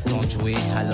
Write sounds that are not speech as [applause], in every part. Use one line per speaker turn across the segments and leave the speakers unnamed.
pas
le temps de jouer, alors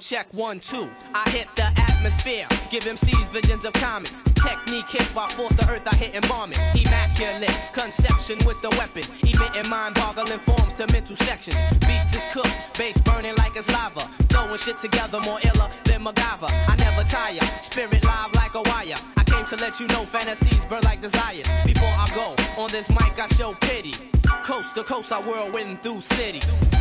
Check one, two.
I
hit the atmosphere, give MCs visions of comets. Technique hit by force the earth, I hit it. Immaculate conception with the weapon, emitting mind-boggling forms to mental sections. Beats is cooked, bass burning like it's lava. Throwing shit together more iller than MacGyver. I never tire, spirit live like a wire. I came to let you know fantasies burn like desires. Before I go on this mic, I show pity. Coast to coast, I whirlwind through cities.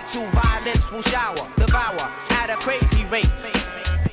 Mental violence will shower, devour at a crazy rate.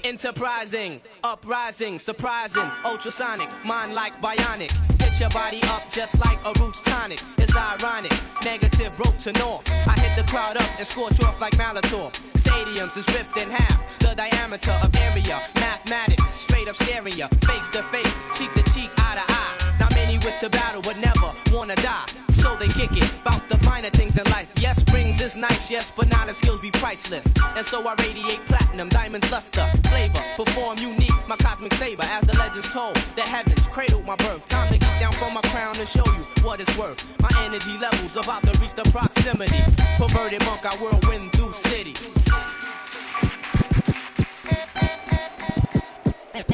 Enterprising, uprising, surprising, ultrasonic, mind like bionic. Hit your body up just like a roots tonic. It's ironic, negative broke to north. I hit the crowd up and scorch off like Malator. Stadiums is ripped in half, the diameter of area. Mathematics, straight up stereo, face to face, cheek to cheek, eye to eye. Now many wish to battle but never wanna die. So they kick it, bout the finer things in life. Yes, rings is nice, yes, but now skills be priceless. And so I radiate platinum, diamonds, luster, flavor, perform unique, my cosmic saber. As the legends told, the heavens cradled my birth. Time to get down from my crown and show you what it's worth. My energy levels about to reach the proximity. Perverted monk, I whirlwind through cities.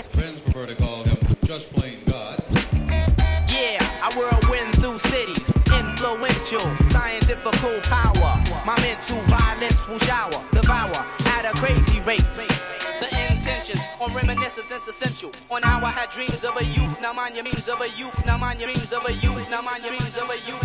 Friends prefer to call him just plain
Influential, scientifical power. My mental violence will shower, devour at a crazy rate. The intentions on reminiscence is essential. On how I had dreams of a youth, now mind your means of a youth, now mind your means of a youth, now mind your means of a youth.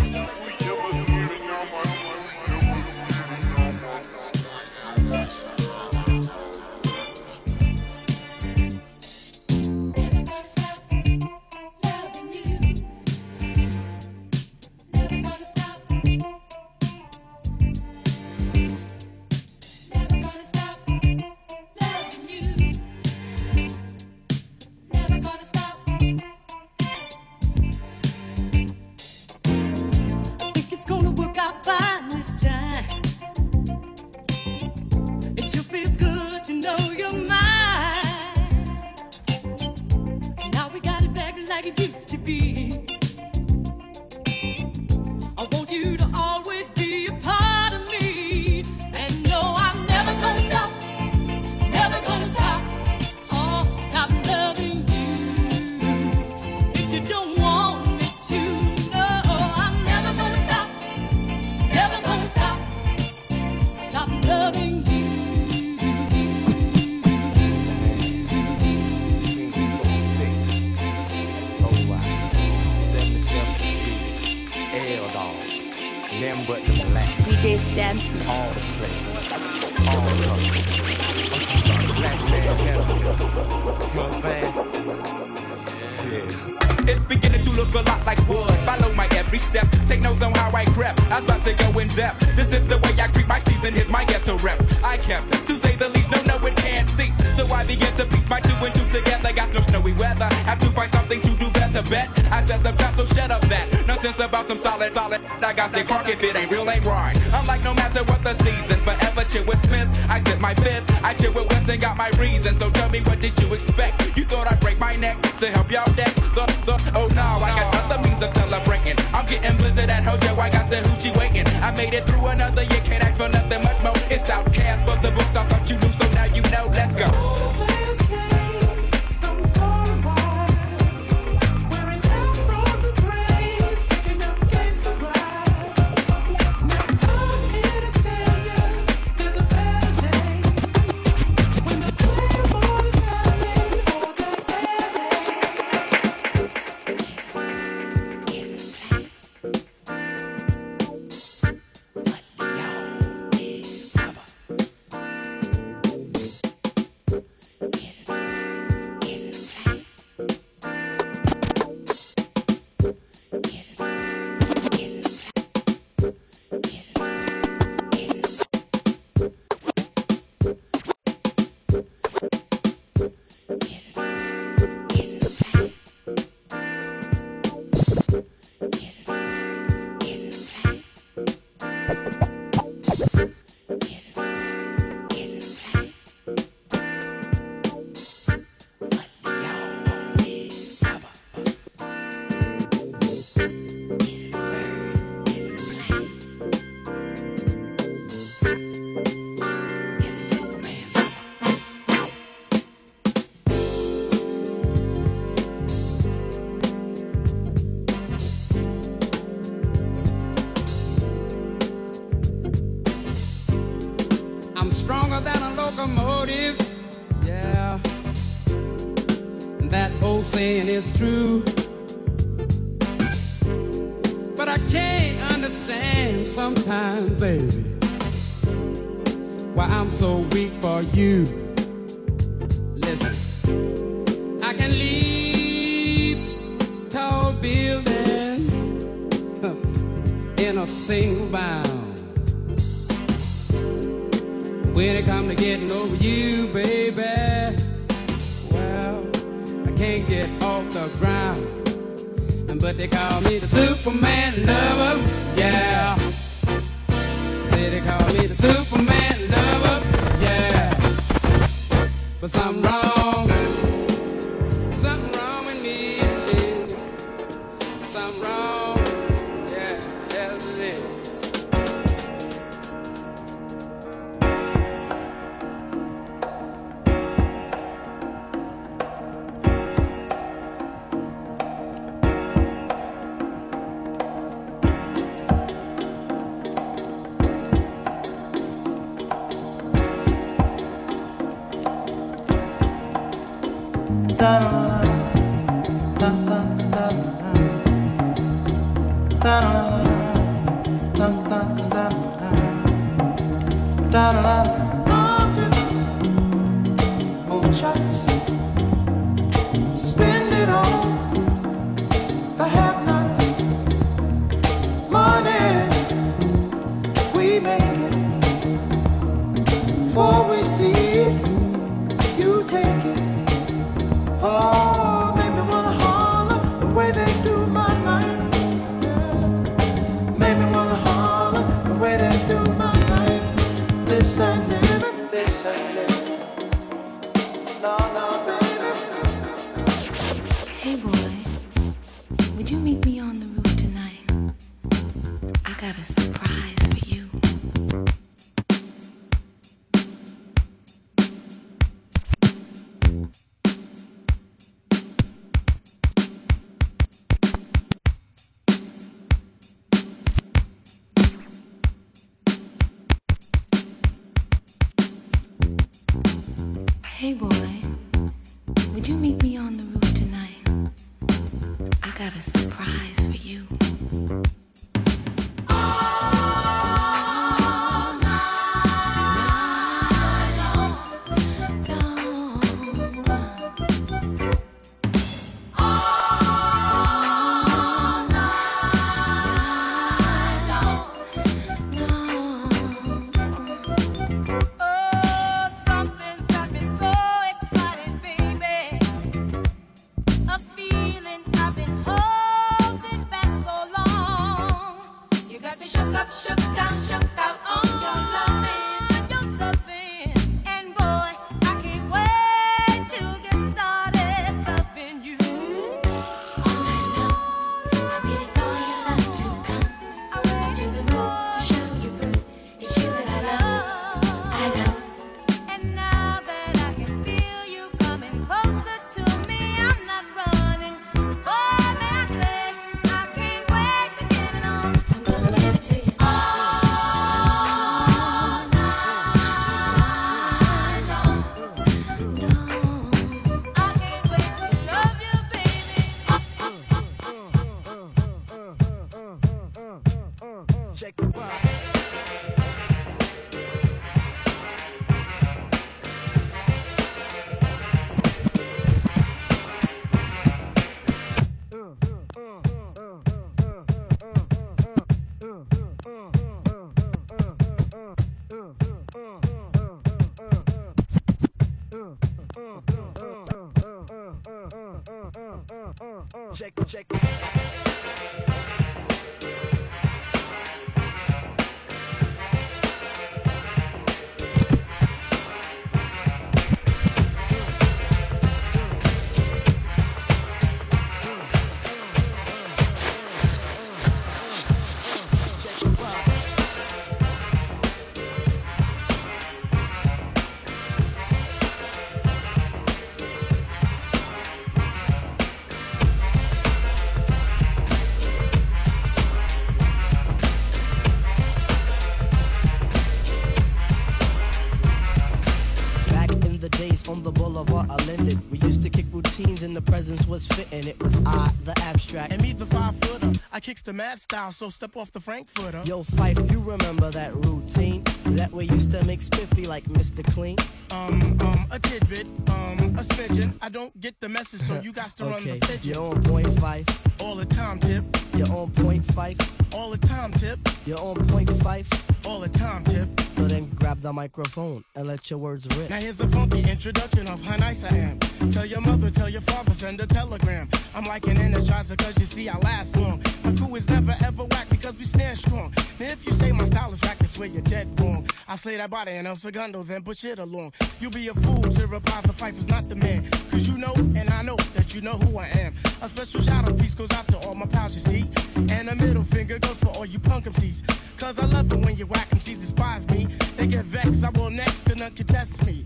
Routines and the presence was fitting. It was I, the abstract.
And me, the five footer. I kicks the mad style, so step off the Frankfurter.
Yo, Phife, you remember that routine? That way used to make spiffy like Mr. Clean?
Um, um, a tidbit, um, a smidgen. I don't get the message, so you got to run the
Okay,
pigeon.
you're on point five.
All the time, tip.
You're on point five.
All the time, tip.
You're on point five.
All the time, tip.
So then grab the microphone and let your words rip.
Now here's a funky introduction of how nice I am. Tell your mother, tell your father, send a telegram. I'm like an energizer cause you see I last long. My crew is never ever whack because we stand strong. Now if you say my style is whack, that's where you're dead wrong. I say that body and El Segundo, then push it along. You be a fool to reply the fight was not the man. Cause you know and I know that you know who I am. A special shout out piece goes out to all my pals you see. And a middle finger goes for all you punk MCs. Cause I love it when you whack MCs despise me. They get vexed, I will next, can none contest me.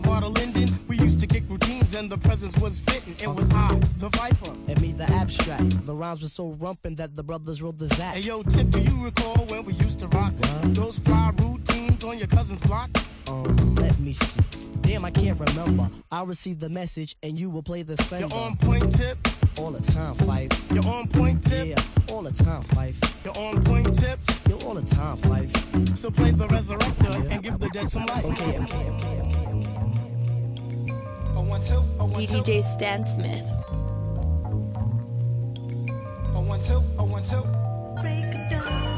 boulevard of Linden, we used to kick routines and the presence was fitting. It was I, the Phifer.
And me, the abstract. The rhymes were so rumpin' that the brothers wrote the Zach.
Hey yo, Tip, do you recall when we used to rock those fly routines on your cousin's block?
Um, let me see. Damn, I can't remember. I'll receive the message and you will play the sender.
You're on point, Tip.
All the time, Phife.
You're on point, Tip.
Yeah, all the time, Phife.
You're on point, Tip.
You're all the time, Phife.
So play the resurrector and give the dead some life.
Okay, okay, okay, okay,
DJ Stan Smith.
Break it down.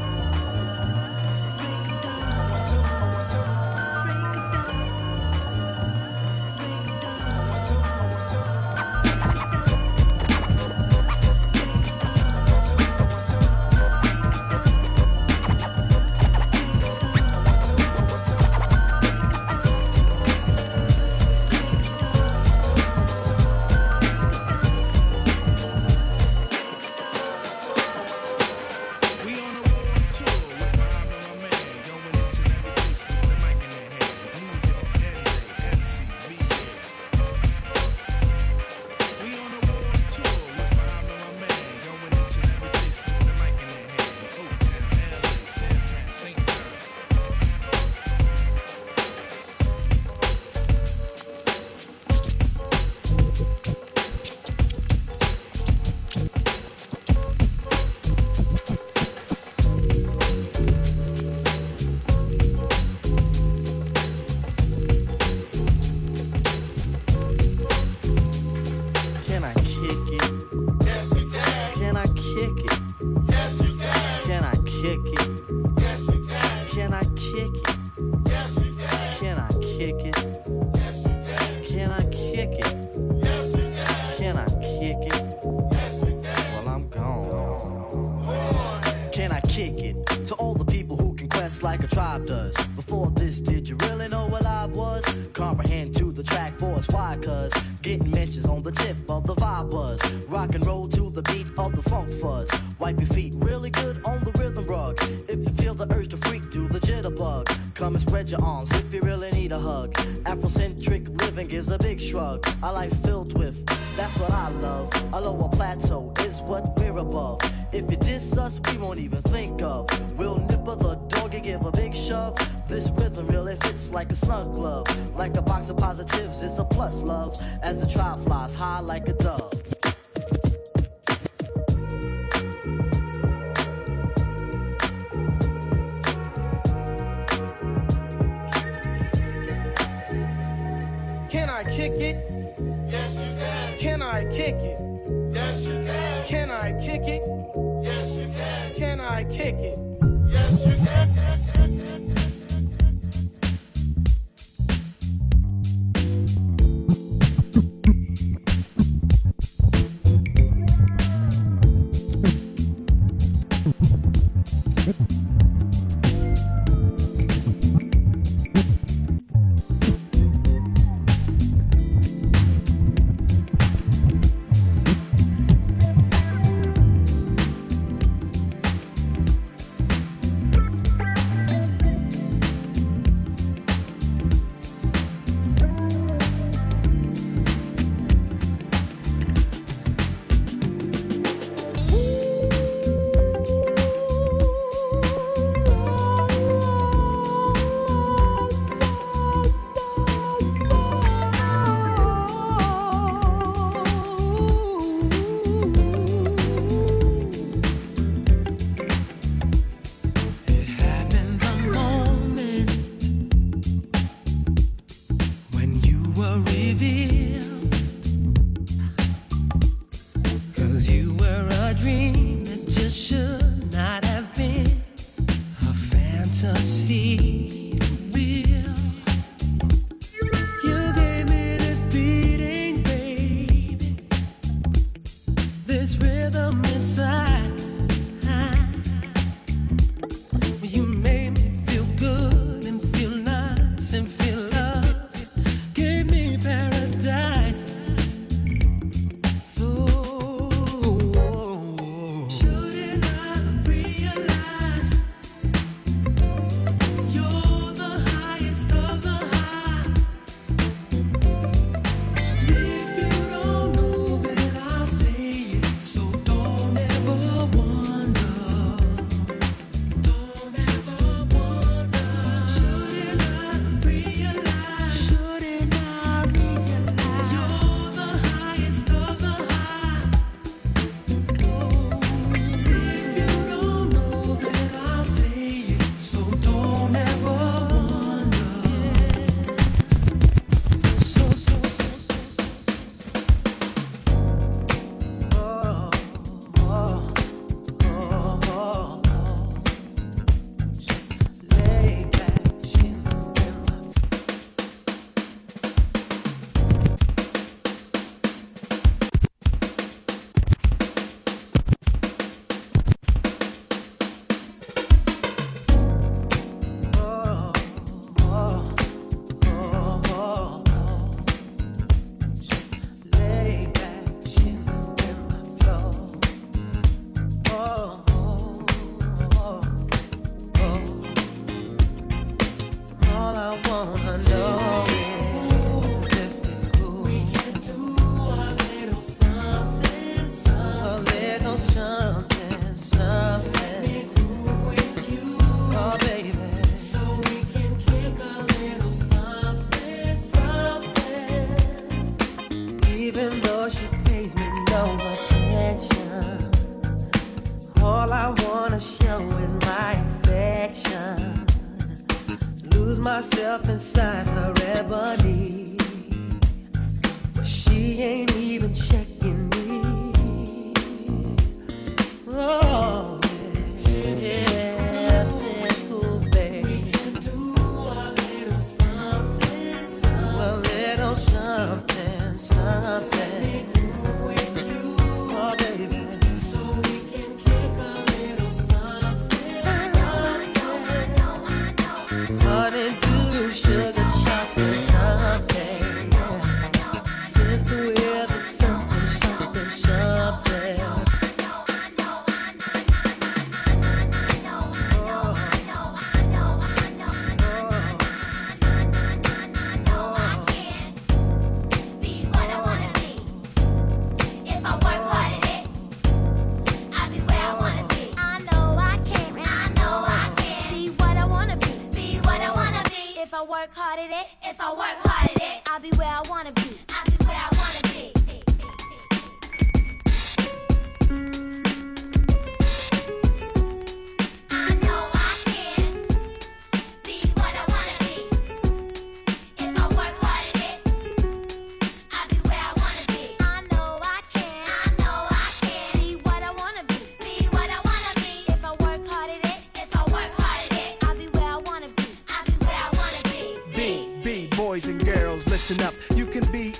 Listen up. You can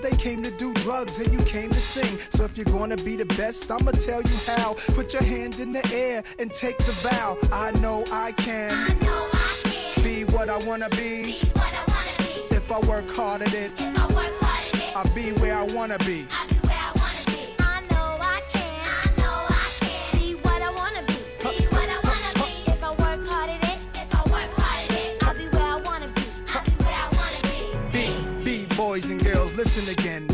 they came to do drugs and you came to sing. So if you're gonna be the best, I'ma tell you how. Put your hand in the air and take the vow. I know I can. Be what I wanna be. If I work hard at it, I'll be where I wanna be. Listen again.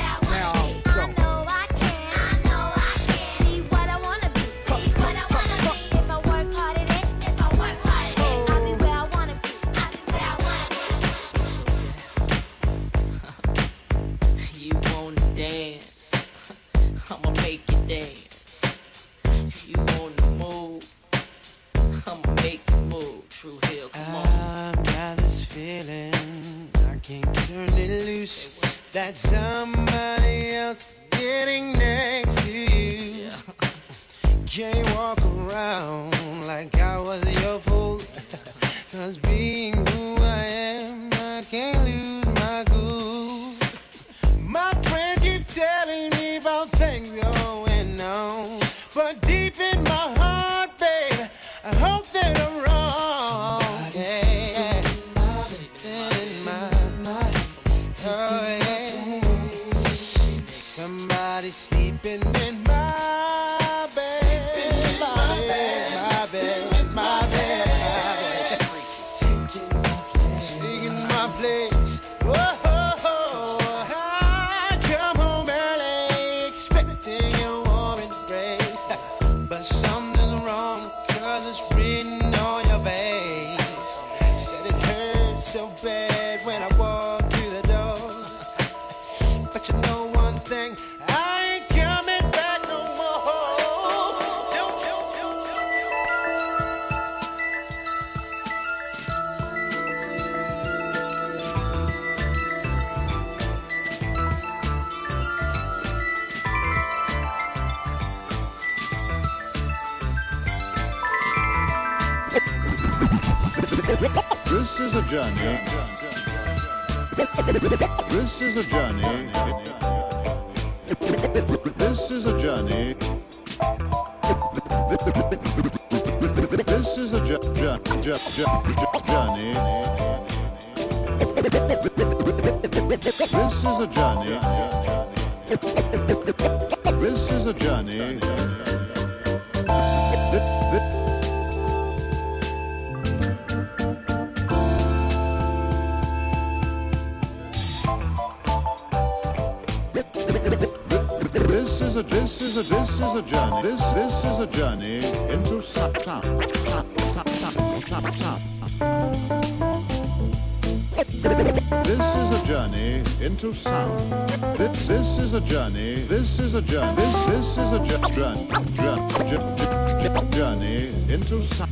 That somebody else getting next to you. Can't walk around like I was your fool. [laughs] Cause being
journey. This is a journey. This is a journey. This is a journey. This is a journey. This is a journey. Is a this is a this is a journey. This this is a journey into top top top top top top top This is a journey into sound. This, this is a journey. This is a journey. This, this is a journey. Journey, journey, into. Sound.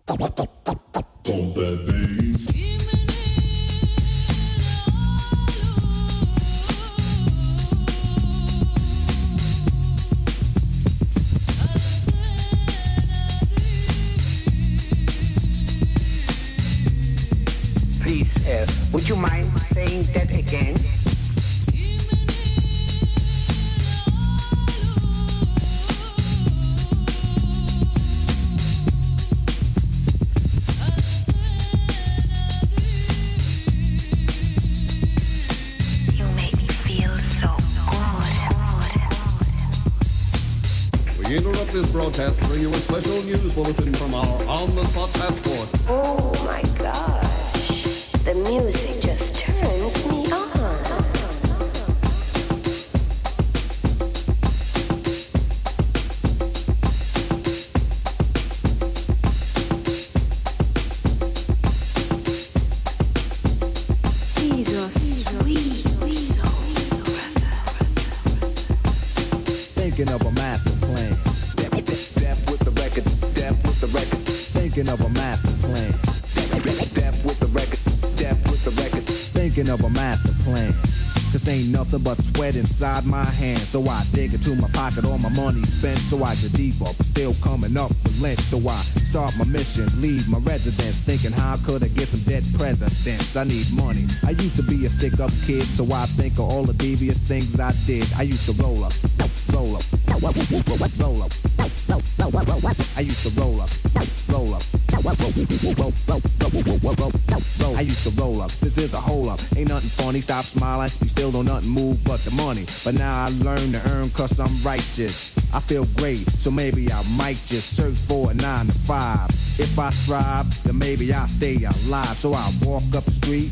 Inside my hands. So I dig into my pocket, all my money spent. So I get deeper, but still coming up with lint. So I start my mission, leave my residence. Thinking how could I get some dead presidents? I need money. I used to be a stick up kid, so I think of all the devious things I did. I used to roll up, roll up, roll up, roll up. I used to roll up, roll up, roll, roll, to roll up. This is a hole up. Ain't nothing funny. Stop smiling. You still don't nothing move but the money. But now I learn to earn cause I'm righteous. I feel great, so maybe I might just search for a nine to five. If I strive, then maybe I'll stay alive. So I walk up the street,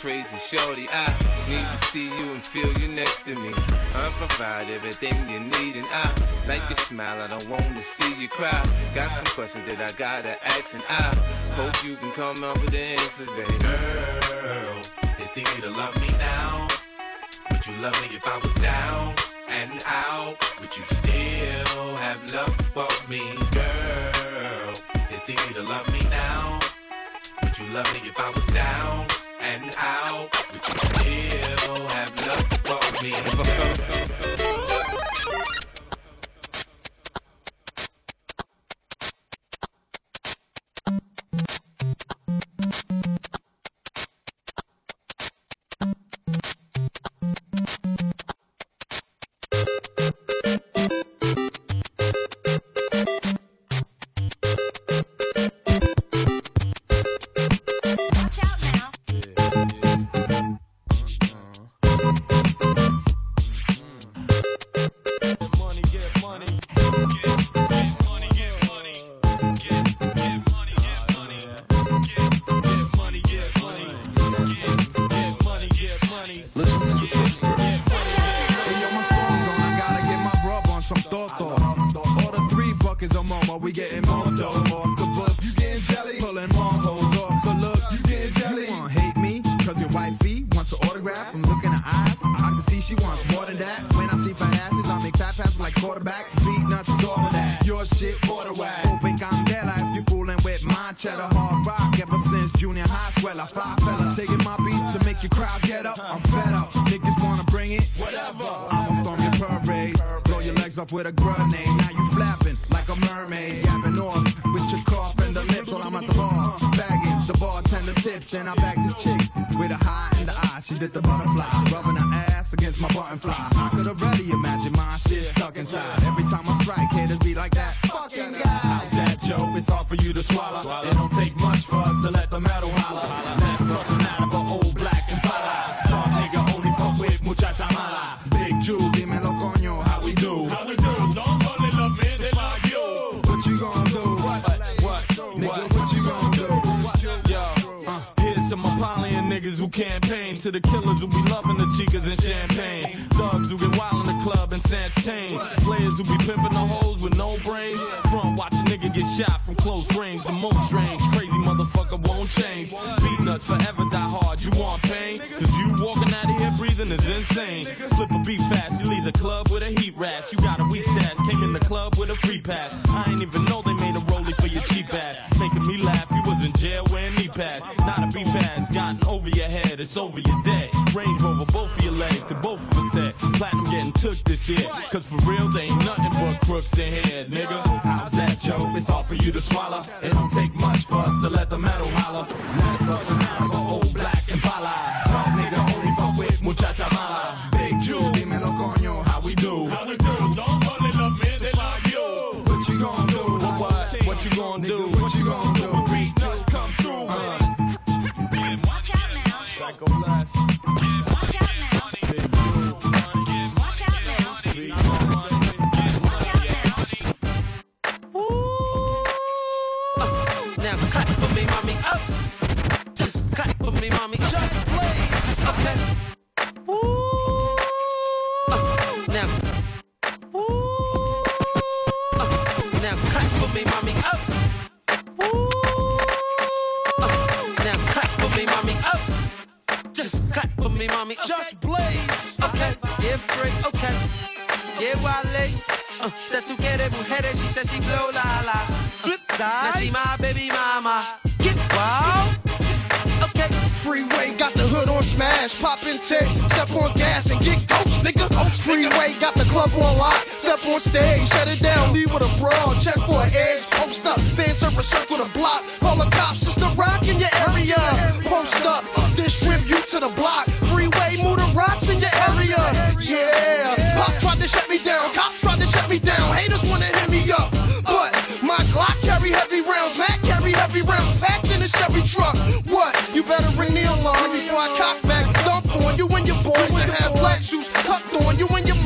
crazy shorty. I need to see you and feel you next to me. I provide everything you need, and I like your smile. I don't want to see you cry. Got some questions that I gotta ask, and I hope you can come up with the answers, baby.
Girl, it's easy to love me now. Would you love me if I was down and out? Would you still have love for me, girl? It's easy to love me now. Would you love me if I was down? and out, Would you still have love for me.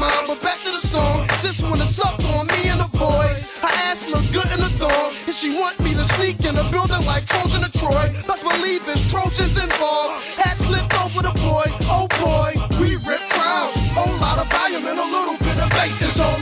mine, but
back to the song. Since
when
it's up on me and the boys, her ass look good in the thong. And she want me to sneak in the building like Coles in Troy. Best believe it's Trojans involved. Hat slipped over the boy, oh boy, we rip crowds. Whole lot of volume and a little bit of bass is
on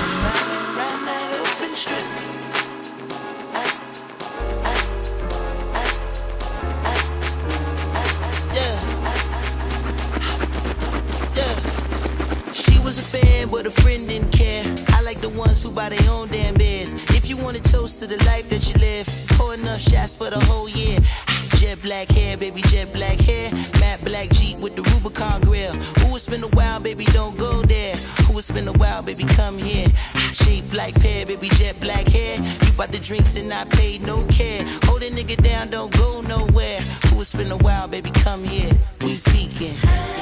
Who buy their own damn beers. If you want a toast to the life that you live, pour enough shots for the whole year. Jet black hair, baby, jet black hair. Matte black Jeep with the Rubicon grill. Ooh, it's been a while, baby, don't go there. Ooh, it's been a while, baby, come here. Shape like pear, baby, jet black hair. You bought the drinks and I paid no care. Hold a nigga down, don't go nowhere. Ooh, it's been a while, baby, come here. We peeking.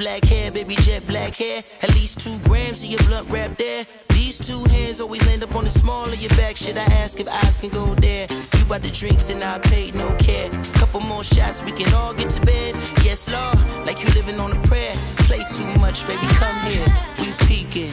Black hair, baby, jet black hair. At least two grams of your blunt wrap there. These two hands always land up on the small of your back. Should I ask if eyes can go there? You bought the drinks and I paid no care. Couple more shots, we can all get to bed. Yes, Lord, like you living on a prayer. Play too much, baby, come here. We peeking.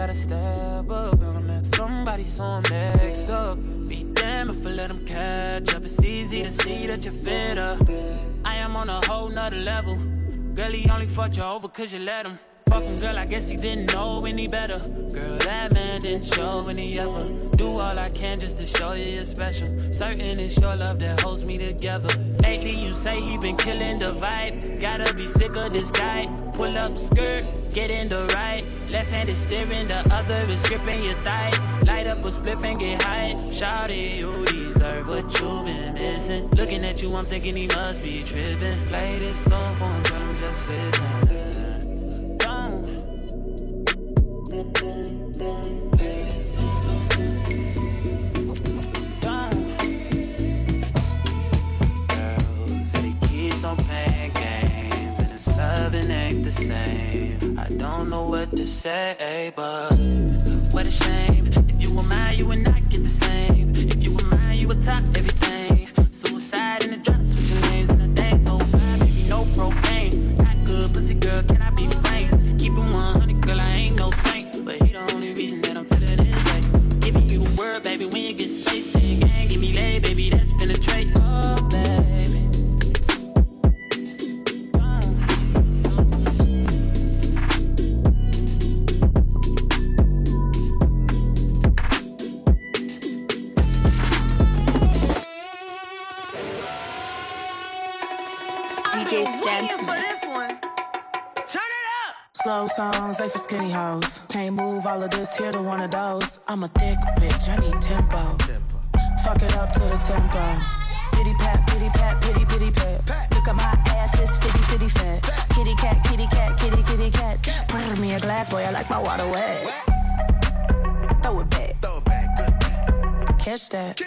Gotta step up and let somebody so I'm next up. Be damn if I let them catch up. It's easy to see that you're fitter. I am on a whole nother level. Girl, he only fucked you over cause you let him. Fucking girl, I guess he didn't know any better. Girl, that man didn't show any ever. Do all I can just to show you you're special. Certain it's your love that holds me together. Lately, you say he been killing the vibe. Gotta be sick of this guy. Pull up skirt, get in the right. Left hand is steering, the other is gripping your thigh. Light up a spliff and get high. Shout it, you deserve what you've been missing. Looking at you, I'm thinking he must be tripping. Play this song for him, him just listen. Say, it
up to the tempo. Pity pat, pity pat, pity pity pat. Look at my ass, it's fitty fitty fat. Kitty cat, kitty cat, kitty kitty cat. Pour me a glass, boy, I like my water wet. Throw it back. Throw it back. Catch that.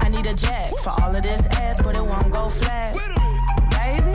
I need a jack for all of this ass, but it won't go flat. Baby,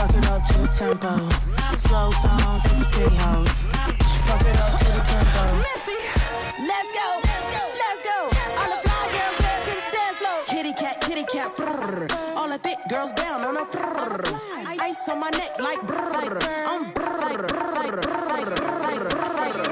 Fuck it up to the tempo. Slow songs, they for skinny hoes. Fuck it up to the tempo.
Let's go, let's go, let's go. All the fly girls head to the dance floor. Kitty cat, kitty cat, brrr. All the thick girls down on a brrr. Ice on my neck like brrr. I'm brrr, brrr, brrr,
Beautiful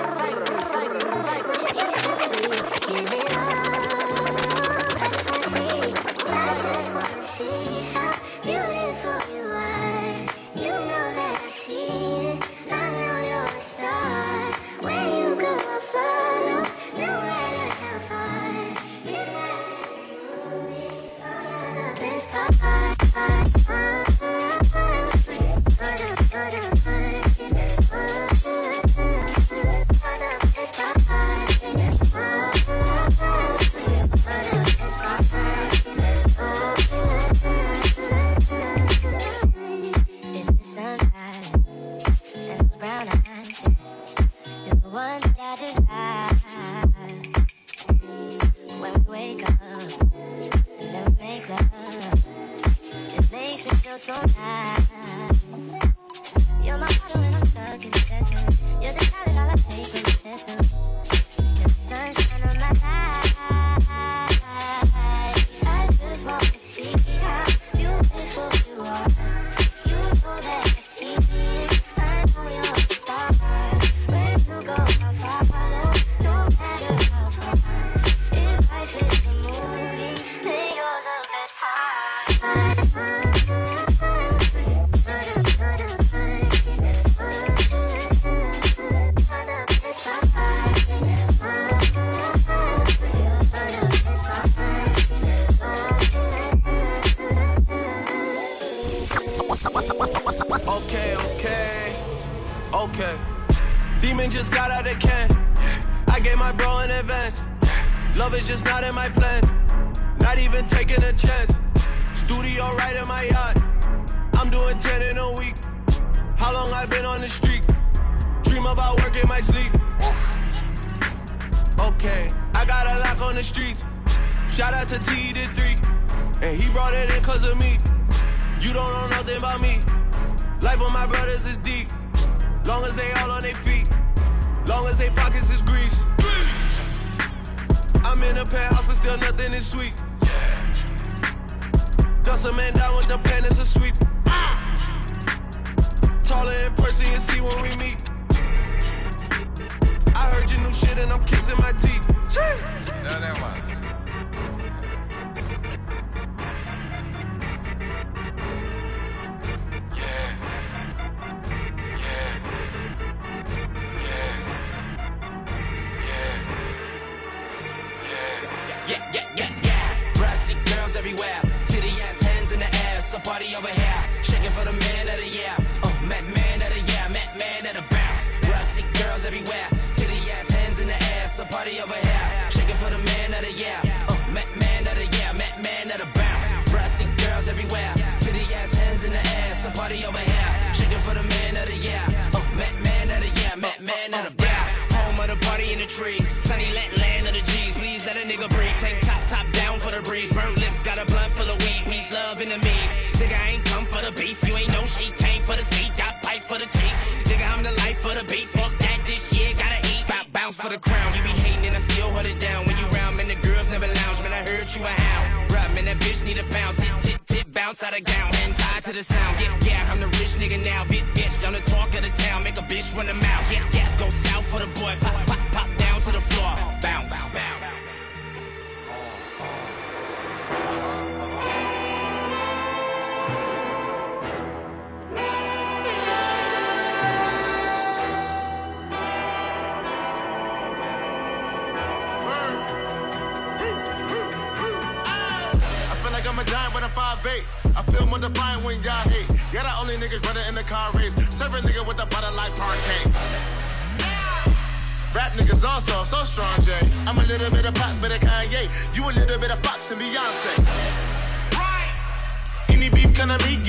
I'm in a
penthouse, but still nothing is sweet. Dust a man down with the pen, it's a sweep. Taller in person, you see when we meet. I heard your new shit and I'm kissing my teeth.
No, that was.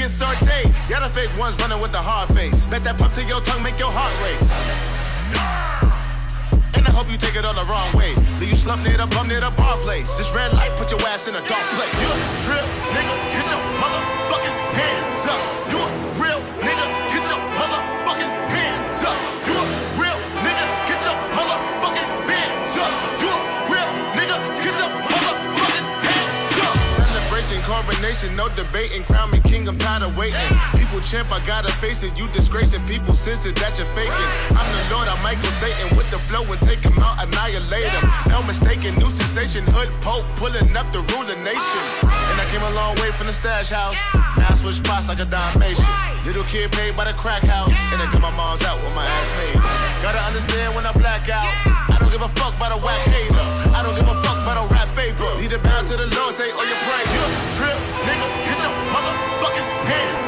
Get sauteed. Yeah, the fake ones running with the hard face. Bet that pump to your tongue make your heart race. And I hope you take it all the wrong way. Leave you slumped near the bum near the bar place. This red light put your ass in a dark place. You real nigga, Coronation, no debating. Crown me king, I'm tired of waiting. People champ, I gotta face it. You disgracing people, sense it that you're faking. I'm the Lord, I'm Michael Satan with the flow and take him out, annihilate him. No mistaken, new sensation, hood pope, pulling up the ruling nation. And I came a long way from the stash house. Now I switch spots like a Dalmatian. Little kid paid by the crack house. And I got my mom's out with my ass paid. Gotta understand when I black out. I don't give a fuck about a whack hater. I don't give a fuck about a rap vapor. Need to bow to the Lord, say, oh, you pray. You real nigga, get your motherfucking hands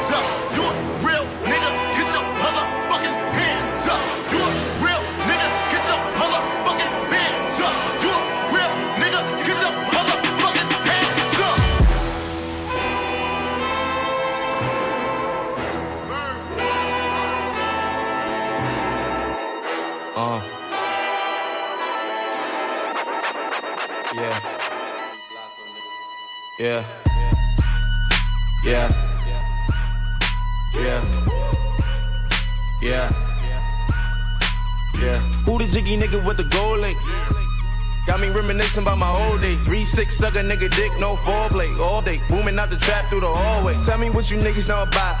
Yeah. Yeah. Yeah. Yeah. Yeah. Who the jiggy nigga with the gold links? Reminiscing about my old days. Three six sucker nigga dick, no foreplay. All day, booming out the trap through the hallway. Tell me what you niggas know about.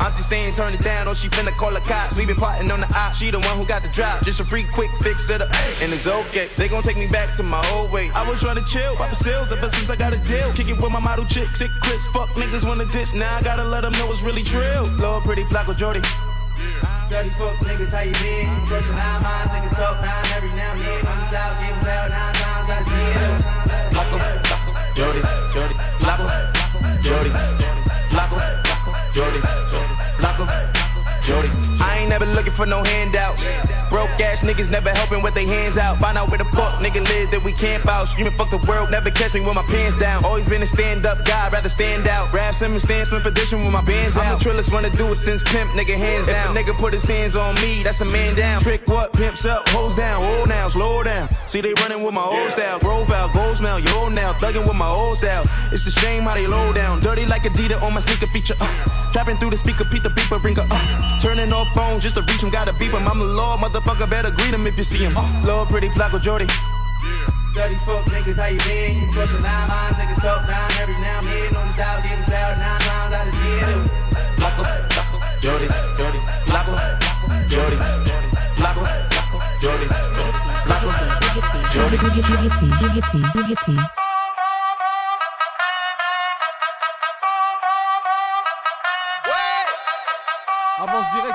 Auntie saying turn it down, or she finna call the cops. We been plotting on the op. She the one who got the drop. Just a free quick fix it up, and it's okay. They gon' take me back to my old ways. I was trying to chill, pop the sales ever since I got a deal. Kick it with my model chick, sick Chris. Fuck niggas wanna diss. Now I gotta let them know it's really trill. Lord, pretty Flacko Jody. Dirty fuck niggas, how you been? I'm pressing nine miles, niggas talk nine every now and then. I'm just out, getting loud times, it. Flacko, Jody, Jody, Flacko, Jody, Flacko, Jody, Jody.
Ain't never looking for no handouts. Broke ass niggas never helping with their hands out. Find out where the fuck nigga live that we camp out. Screaming fuck the world, never catch me with my pants down. Always been a stand up guy, rather stand out. Grab some and Stan Smith edition with my bands out. I'm the trillest wanna do it since pimp, nigga hands down. If a nigga put his hands on me, that's a man down. Trick what? Pimps up, hoes down, hold now, slow down. See they running with my old style. Grove out, gold smell, yo now. Thugging with my old style. It's a shame how they low down. Dirty like Adidas on my sneaker feature. Uh. Trapping through the speaker, Pete the beeper, bring her uh. Turning off phone just to reach him, gotta beep him. I'm the law, motherfucker, better greet him if you see him. Lord, pretty Flacko Jody. Dirty fuck niggas, how you been? You trustin' nine minds, niggas talk down every now and then. On the south, give us out nine rounds out of ten. It was Flacko, Flacko, Jody, Jody, Flacko, Jody, Flacko, Jody, Flacko, Jody.
Avance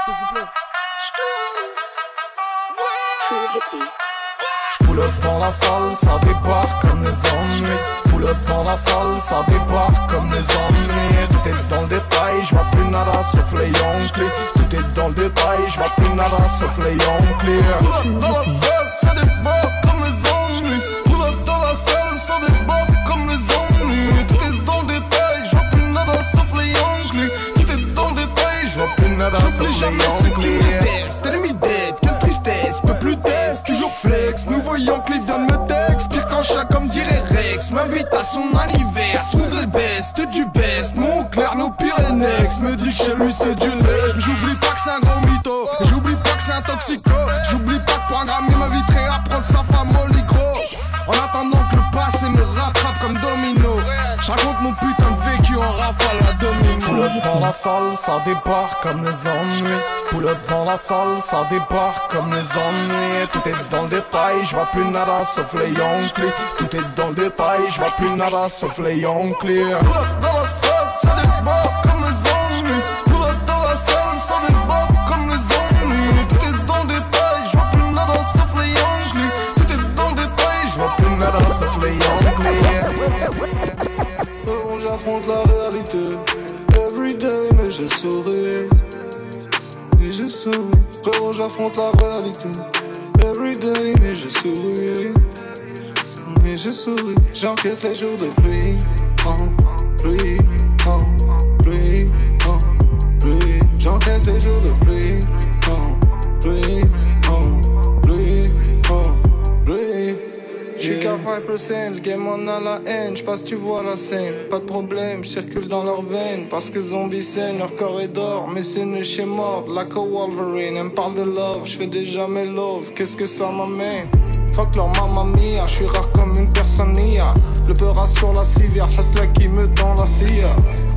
couplet.
Pull up dans la salle, ça débarque comme les ennuis. Pull up dans la salle, ça débarque comme les ennuis. Tout est dans le détail, je vois plus nada sauf les Yonkli. Tout est dans le détail, je vois plus nada sauf les Yonkli. Je plus
jamais ceux qui me testent. Ennemi dead, quelle tristesse, peu plus test, toujours flex. Nouveau Yankee vient de me texte, pire qu'un chat comme dirait Rex. M'invite à son anniversaire, voudrait le best, du best. Mon clair, nos Pyrénées, me dit que chez lui c'est du lait. J'oublie pas que c'est un gros mytho, j'oublie pas que c'est un toxico. J'oublie pas que pour un gramme, il m'inviterait à prendre sa femme au micro. En attendant que le passé me rattrape comme domino. Je raconte mon putain
Pull up dans la salle, ça débarque comme les ennuis. Pull up dans la salle, ça débarque comme les ennuis. Tout est dans le détail, je vois plus nada sauf les Yonkli. Tout est dans le détail, je vois plus nada sauf les Yonkli. Pull up dans la salle, ça débarque comme les ennuis. Pull up dans la salle, ça débarque comme les ennuis. Tout est dans le détail, je vois plus nada sauf les Yonkli. Tout est dans le détail, je vois plus nada sauf les Yonkli.
J'affronte la réalité. Everyday, mais je souris. Mais je souris. J'encaisse les jours de pluie. En pluie, en pluie, pluie. J'encaisse les jours de pluie. Pluie, 5%, le game on a la haine, j'passe tu vois la scène, pas de problème, j'circule dans leurs veines, parce que zombies saignent, leur corps est d'or, mais c'est une chez mort, like a Wolverine, elle parle de love, j'fais déjà mes love, qu'est-ce que ça m'amène? Fuck leur mamma mia, j'suis rare comme une personne nia Le peur sur la civière, Hasla qui me tend la scie.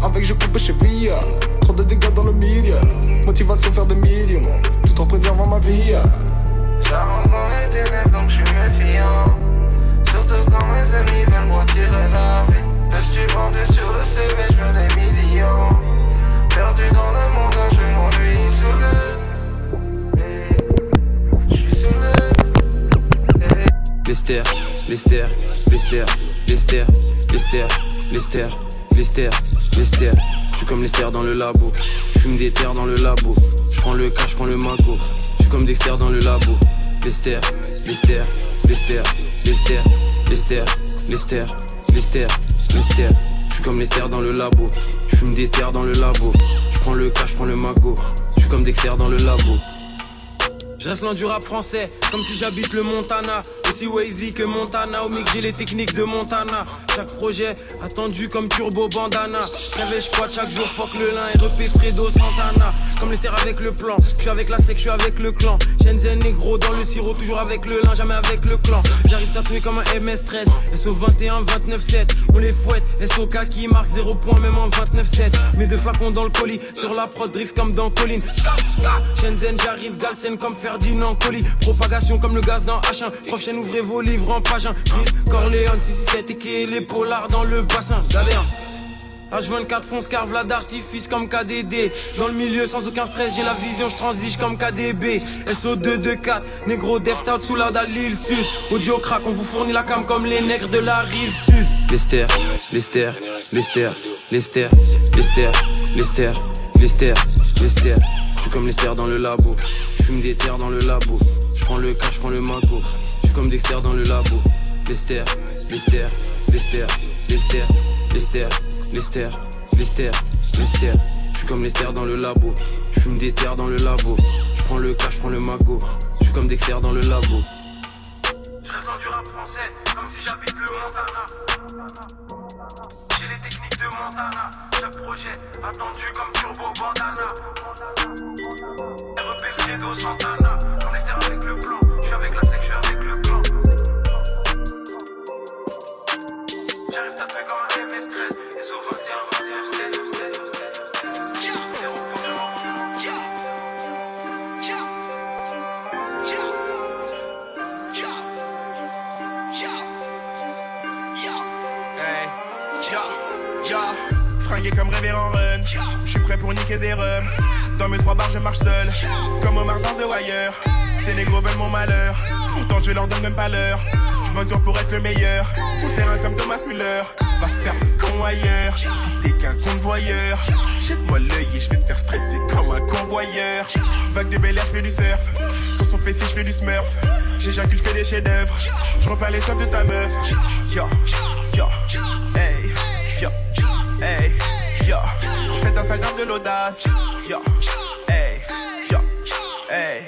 Avec je coupe chez Via, trop de dégâts dans le milieu. Motivation faire des millions, tout en préservant ma vie
Lester, Lester, Lester, Lester, Lester, Lester, Lester. Je suis comme Lester dans le labo. Je fume des terres dans le labo. Je prends le cash, je prends le mago. Je suis comme Dexter dans le labo. Lester, Lester, Lester, Lester, Lester, Lester, Lester, Lester. Je suis comme Lester dans le labo. Je fume des terres dans le labo. Je prends le cash, je prends le mago. Je suis comme Dexter dans le labo. Je reste loin du rap français, comme si j'habite le Montana. Aussi Wazy que Montana, au mix j'ai les techniques de Montana. Chaque projet attendu comme Turbo Bandana. J'rêve je chaque jour, fuck le lin et repé Fredo Santana. Comme les avec le plan, je suis avec la sec, je suis avec le clan. Shenzhen négro dans le sirop, toujours avec le lin, jamais avec le clan. J'arrive tatoué comme un MS13, SO 21, 29, 7. On les fouette, SO qui marque 0 point, même en 29, 7. Mes deux flacons dans le colis, sur la prod drift comme dans Colline. Shenzhen, j'arrive, Galsen comme Ferdinand Colis. Propagation comme le gaz dans H1. Prochaine, ouvrez vos livres en page 1. Chris Corleone, 667 et qui est les polars dans le bassin. Galère. H24 fonce carve la d'artifice comme KDD Dans le milieu sans aucun stress j'ai la vision je transige comme KDB SO224 Négro deft out sous la l'île sud Audio crack on vous fournit la cam comme les nègres de la rive sud Lester, Lester, Lester, Lester, Lester, Lester, Lester, Lester Je suis
comme les stères dans le labo. Je fume des terres dans le labo. Je prends le cash, je prends le mago. J'suis comme Dexter dans le labo. Lester, Lester, Lester, Lester, Lester, Lester, Lester, Lester. J'suis comme Lester dans le labo. Je J'fume des terres dans le labo. J'prends le cash, j'prends le magot. J'suis comme Dexter dans le labo.
J'ressens du rap français, comme si j'habite le Montana. J'ai les techniques de Montana. Chaque projet attendu comme Turbo Bandana. REP Fredo Santana. J'en avec le plan, j'suis avec la
section. Pour niquer des rums. Dans mes trois bars, je marche seul. Comme Omar dans The Wire. Ces négros veulent mon malheur. Pourtant, je leur donne même pas l'heure. Je dur pour être le meilleur. Le terrain comme Thomas Müller. Va faire con ailleurs. Si t'es qu'un convoyeur. Jette-moi l'œil et je vais te faire stresser comme un convoyeur. Vague de bel air, je fais du surf. Sur son fessier, je fais du smurf. J'éjacule, je des chefs-d'œuvre. Je repars les soifs de ta meuf. Yo, yo, hey, yo, hey, C'est Instagram de l'audace. Yo, hey, yo, hey.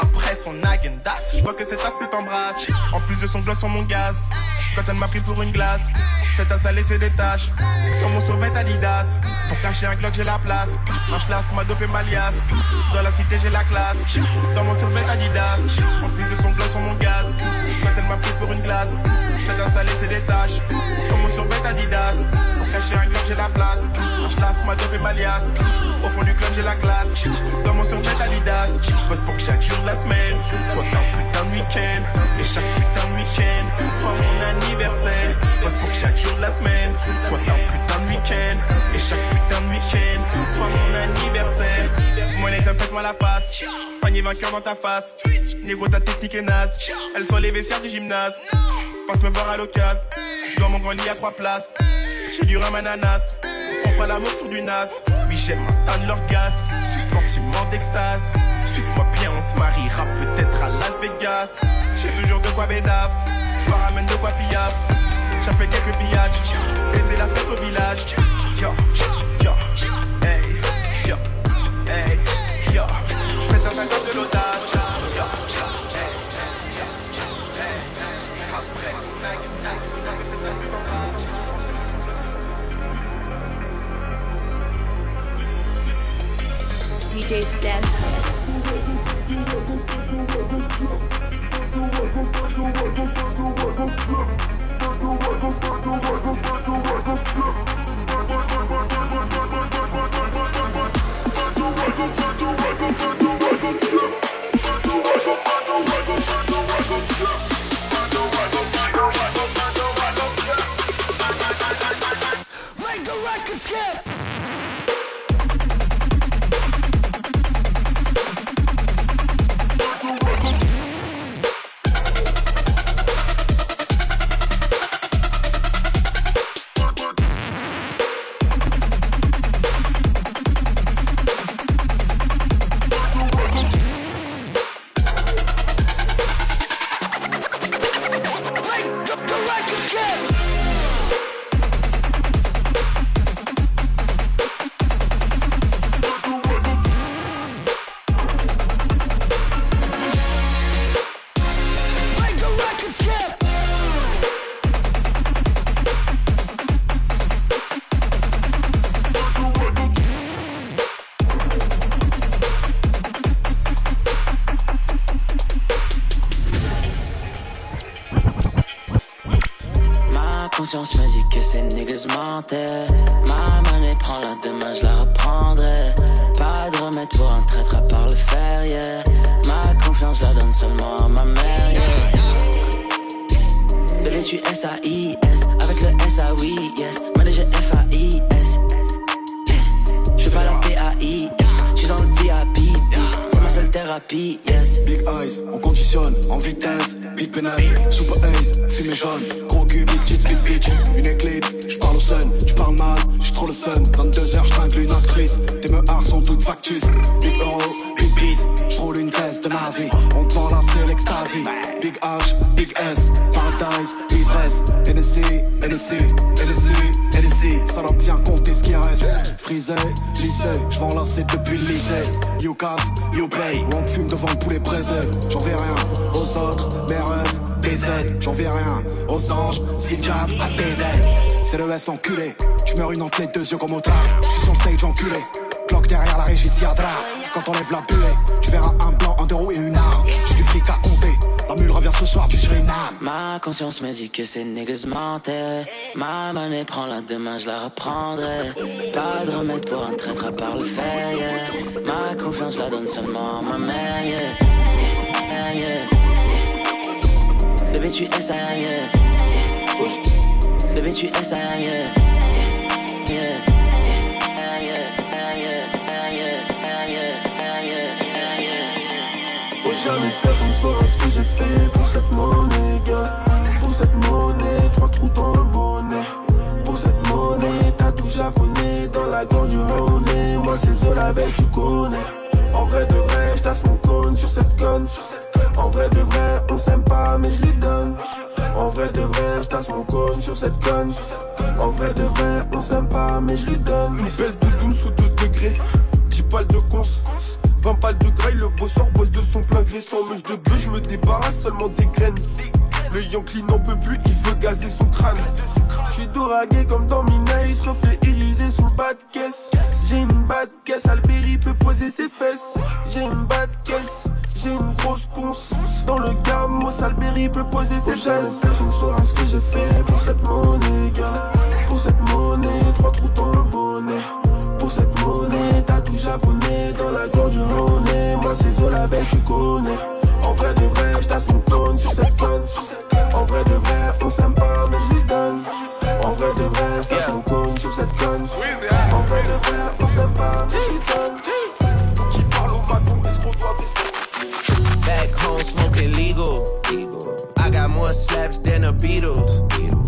Après son agendas, je vois que cet aspect t'embrasse. En plus de son gloss sur mon gaz. Quand elle m'a pris pour une glace, cette tasse a laissé des taches. Sur mon survêt Adidas. Pour cacher un Glock, j'ai la place. Un chlasse m'a dopé ma liasse. Dans la cité, j'ai la classe. Dans mon survêt Adidas. En plus de son gloss sur mon gaz. Quand elle m'a pris pour une glace, cette tasse a laissé des taches. Sur mon survêt Adidas. Pour cacher un Glock, j'ai la place. Un chlasse m'a dopé ma liasse. Au fond du club, j'ai la classe. Dans mon survêt Adidas. Je bosse pour que chaque jour de la semaine soit un putain de week-end. Et chaque putain de week-end soit soit un putain de week-end. Et chaque putain de week-end soit mon anniversaire. Moi, les faites-moi la passe. Panier vainqueur dans ta face. Négro, ta technique est naze. Elles sont les vestiaires du gymnase. Passe me voir à l'occasion. Dans mon grand lit à trois places. J'ai du rhum ananas. On fera l'amour sur du nas. Oui, j'aime atteindre l'orgasme. Suis sentiment d'extase. Suisse-moi bien, on se mariera peut-être à Las Vegas. J'ai toujours de quoi bédave. Ramène de quoi pillave. J'ai fait quelques pillages. Et c'est la fête au village. Yo, yo, hey, yo, hey, yo. C'est un 50 de l'audace. Yo, hey, hey. Après son c'est
DJ Stats.
Make the record skip. Make the the record skip. Make the record skip.
Ma conscience me dit que ces niggas
une deux yeux comme au tard. J'suis sur le stage enculé. Cloque derrière la régie, Siadra. Quand on lève la buée, tu verras un blanc, un deux roues et une arme. J'ai du fric à compter. La mule revient ce soir du Suriname.
Ma conscience me dit que ces niggas mentaient. Ma monnaie prend la demain, je la reprendrai. Pas de remède pour un traître à part le fer, yeah. Ma confiance je la donne seulement à ma mère, yeah. Yeah. Bébé, tu es ça, yeah. Bébé, tu es ça. Yeah.
Personne saura ce que j'ai fait pour cette monnaie, gars. Pour cette monnaie, trois trous dans le bonnet. Pour cette monnaie, t'as tout japonais dans la gorge du. Moi, c'est Zola avec, tu connais. En vrai de vrai, j'tasse mon cône sur cette conne. En vrai de vrai, on s'aime pas, mais je lui donne. En vrai de vrai, j'tasse mon cône sur cette conne. En vrai de vrai, on s'aime pas, mais je lui donne. Une belle doudoune sous 2 degrés. 10 balles de cons. 20 balles de graille, le bosseur bosse de son plein gré sans mèche de bœuf, je me débarrasse seulement des graines. Le Yankee n'en peut plus, il veut gazer son crâne. J'suis doragué comme dans Minaïs, reflet irisé sous le bas de caisse. J'ai une bas de caisse, Alberi peut poser ses fesses. J'ai une bas de caisse, j'ai une grosse conce. Dans le gamos, Alberi peut poser ses gestes. Personne saura ce que j'ai fait pour cette monnaie, gars. Pour cette monnaie, trois trous dans le bonnet. Pour cette monnaie, t'as tout japonais dans la gorge du Rhône. Moi, c'est Zola belle, tu connais. En vrai de vrai, j'tasse mon cône sur cette conne. En vrai de vrai, on s'aime pas, mais je lui donne. En vrai de vrai, j'tasse mon cône sur cette conne. En vrai de vrai, on s'aime pas, mais je lui donne. Qu'il parle au bâton, est-ce qu'on doit
Back home smoking legal. I got more slaps than the Beatles.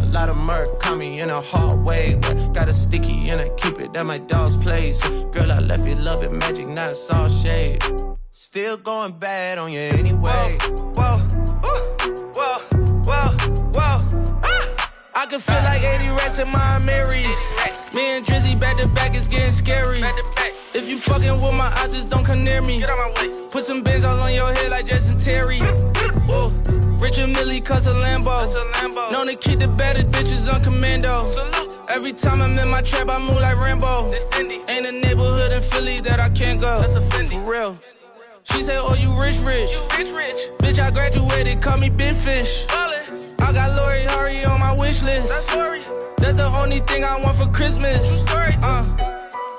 lot of murk caught me in a hard way. But got a sticky and I keep it at my dog's place. Girl, I left you loving magic, not all shade. Still going bad on you anyway.
Whoa, whoa, whoa, whoa. whoa. I can feel like 80 rats in my Marys. Me and Drizzy back to back is getting scary. If you fucking with my eyes, just don't come near me. Put some bins all on your head like Jason Terry. Whoa. Richard Mille cuss a Lambo. Known to keep the better bitches on commando. Every time I'm in my trap, I move like Rambo. Ain't a neighborhood in Philly that I can't go. For real. She said, Oh, you rich, rich. Bitch, I graduated, call me Big Fish. I got Lori Harvey on my wish list. That's the only thing I want for Christmas. Uh.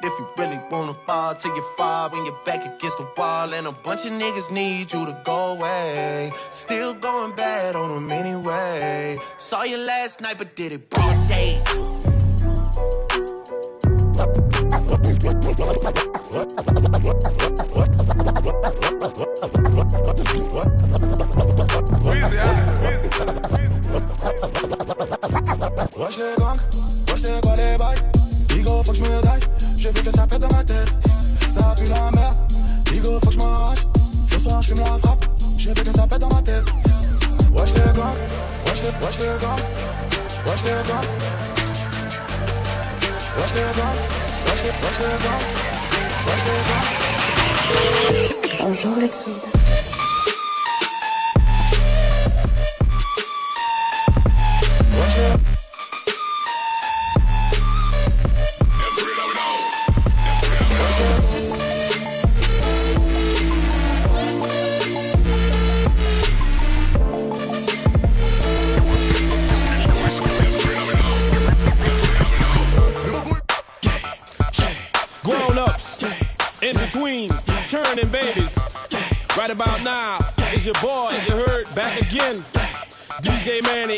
If you really wanna fall till you fall when you're back against the wall. And a bunch of niggas need you to go away. Still going bad on them anyway. Saw you last night, but did it broad day.
Wesh les gangs, wesh c'est quoi les bails Bigo faut que je me je veux que ça pète dans ma tête. Ça pue la merde, Bigo faut que je m'arrache Ce soir je fume la frappe, je veux que ça pète dans ma tête. Wesh les gangs, wesh wesh Wesh Wesh wesh wesh Wesh
Bonjour le.
Your boy, you heard, back again. DJ Manny,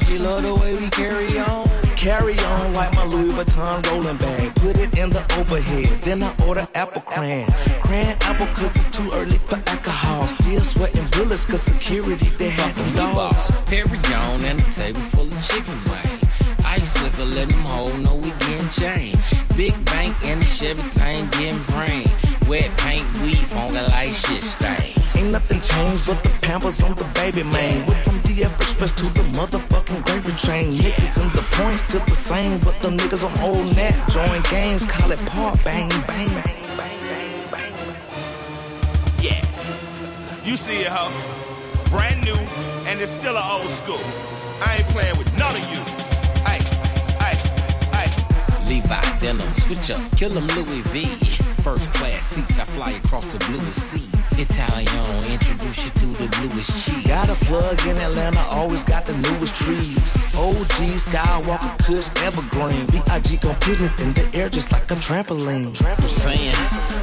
she love the way we carry on.
Carry on like my Louis Vuitton rolling bag. Put it in the overhead. Then I order apple cran. Cran apple cause it's too early for alcohol. Still sweating bullets cause security they had them dogs.
Perry on and a table full of chicken wing. Ice liquor, let them hold, no we getting chain. Big bank and the Chevy thing getting brain. Wet paint, weed, funky like shit stain.
Ain't nothing changed but the pampers on the baby man. Went from DF Express to the motherfucking gravy train. Niggas and the points still the same, but the niggas on old net join games, call it part bang bang bang. Bang, bang, bang.
Yeah. You see it, huh? Brand new, and it's still an old school. I ain't playing with none of you.
Levi denim, switch up, kill 'em Louis V. First class seats, I fly across the bluest seas. Italiano, introduce you to the bluest cheese.
Got a plug in Atlanta, always got the newest trees. OG Skywalker
Kush evergreen. B.I.G. gon' put it in the air just like a trampoline.
I'm saying,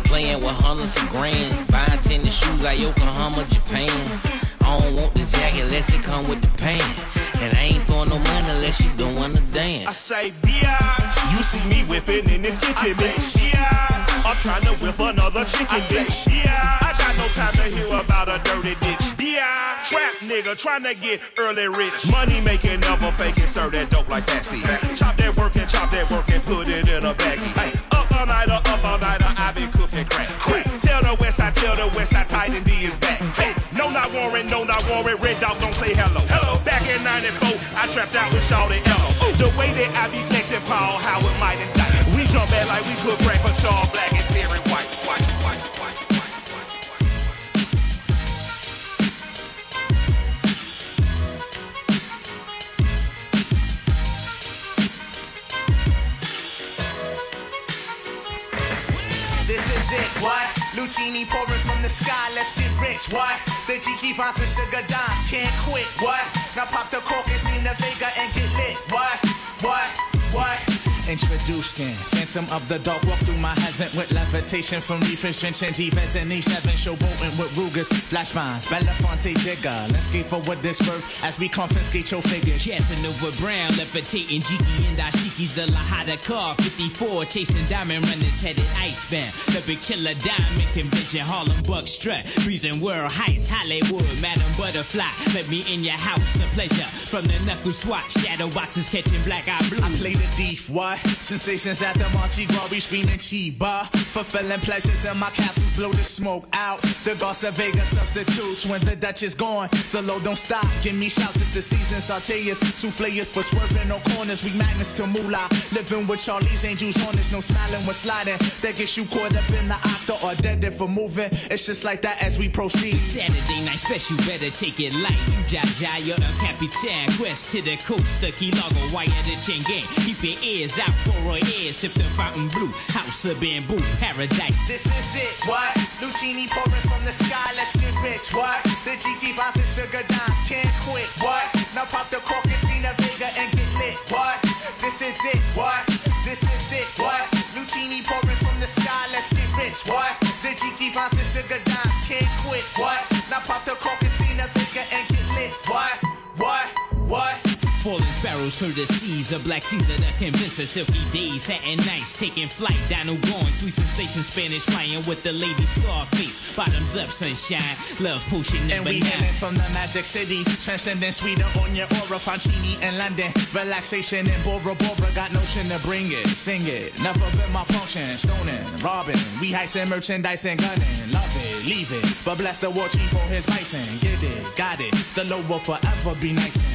playing with hundreds of grand. Buying tennis shoes like Yokohama, Japan. I don't want the jacket unless it come with the pants. And I ain't throwing no money unless you don't wanna dance.
I say, biatch. You see me whipping in this kitchen, bitch. Yeah. I'm trying to whip another chicken, I bitch. Yeah. I got no time to hear about a dirty bitch. Yeah. Trap nigga trying to get early rich. Money making, never faking. Serve that dope like fasty. Chop that work and chop that work and put it in a baggie. Hey, up all night, up all night, I been cooking crack. Crack. Tell the west I tell the west side, Titan D is back. Hey, no not Warren, no not Warren. Red dog don't say hello. Hello. Back in '94, I trapped out with Shawty Lo. The way that I be flexing, Paul Howard might and die. We jump back like we could crack for Charles Black and Terry White. White, white, white.
This is it, what? Lucini pouring from the sky, let's get rich, what? The Jiki Vines and Sugar Dimes can't quit, what? Now pop the cork steam the Vega and get lit, what? What? What?
Introducing Phantom of the Dark Walk through my heaven with levitation from reefers drenching defense and E7 showboating with Rugers, flash vines, Belafonte Jigger. Let's skate forward this birth as we confiscate your figures.
Casanova Brown, levitating Jiki and Ashiki's the Lahada car. 54, chasing diamond runners headed icebound. The big chiller diamond convention, Harlem Buck strut. Reason world heights, Hollywood, Madam Butterfly. Let me in your house, a pleasure. From the knuckle swatch, shadow boxes catching black eye blue.
I play the thief, what? Sensations at the Monte Gras, screaming Chiba. Fulfilling pleasures in my castles, blow the smoke out. The Garza Vega substitutes when the Dutch is gone. The load don't stop, give me shouts, it's the season. Sauteers, souffleurs for swerving no corners. We magnets to moolah. Living with Charlie's Angels on this, no smiling when sliding. That gets you caught up in the octa or dead if for moving. It's just like that as we proceed.
Saturday night special, better take it light. You Jaja, you're a Capitan. Quest to the coast, the Key Largo, wire the chain gang. Keep your ears out for a ear. Sip the fountain blue, house of bamboo, paradise.
This is it, what? Lucini pouring from the sky, let's get rich, what? The Jiki Vines and Sugar Dimes can't quit, what? Now pop the cork and the Vega and get lit, what? This is it, what? This is it, what? Lucini pouring from the sky, let's get rich, what? The Jiki Vines and Sugar Dimes can't quit, what?
Sparrows seas of black Caesar that convince us silky days, satin nights, taking flight, dino going, sweet sensation, Spanish flying with the lady Scarface, bottoms up, sunshine, love potion
And
number
we
nine.
from the magic city, transcending sweeter on your aura, Fancini in London, relaxation in Bora Bora, got notion to bring it, sing it, never been my function, stoning, robbing, we heisting merchandise and gunning, love it, leave it, but bless the war chief for his bison, get it, got it, the low will forever be nice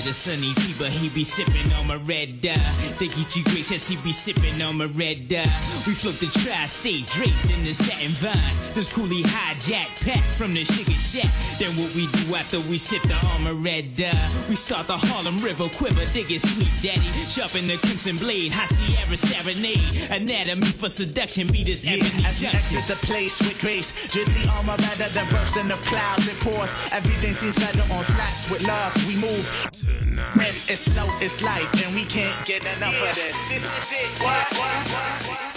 The sunny fever, he be sipping on my red dye. Think he too gracious, he be sipping on my red dye. We float the tri-state draped in the satin vines. This coolie hijack pack from the sugar shack. Then what we do after we sip the armor red dye? We start the Harlem River quiver, dig it sweet daddy. Sharpen the crimson blade, high Sierra serenade. Anatomy for seduction, meet this
Yeah, as we exit the place with grace, just the armor rather than bursting of clouds it pours. Everything seems better on flats with love. We move. Rest is slow, it's life, and we can't get enough of this.
This is it, what? What? What?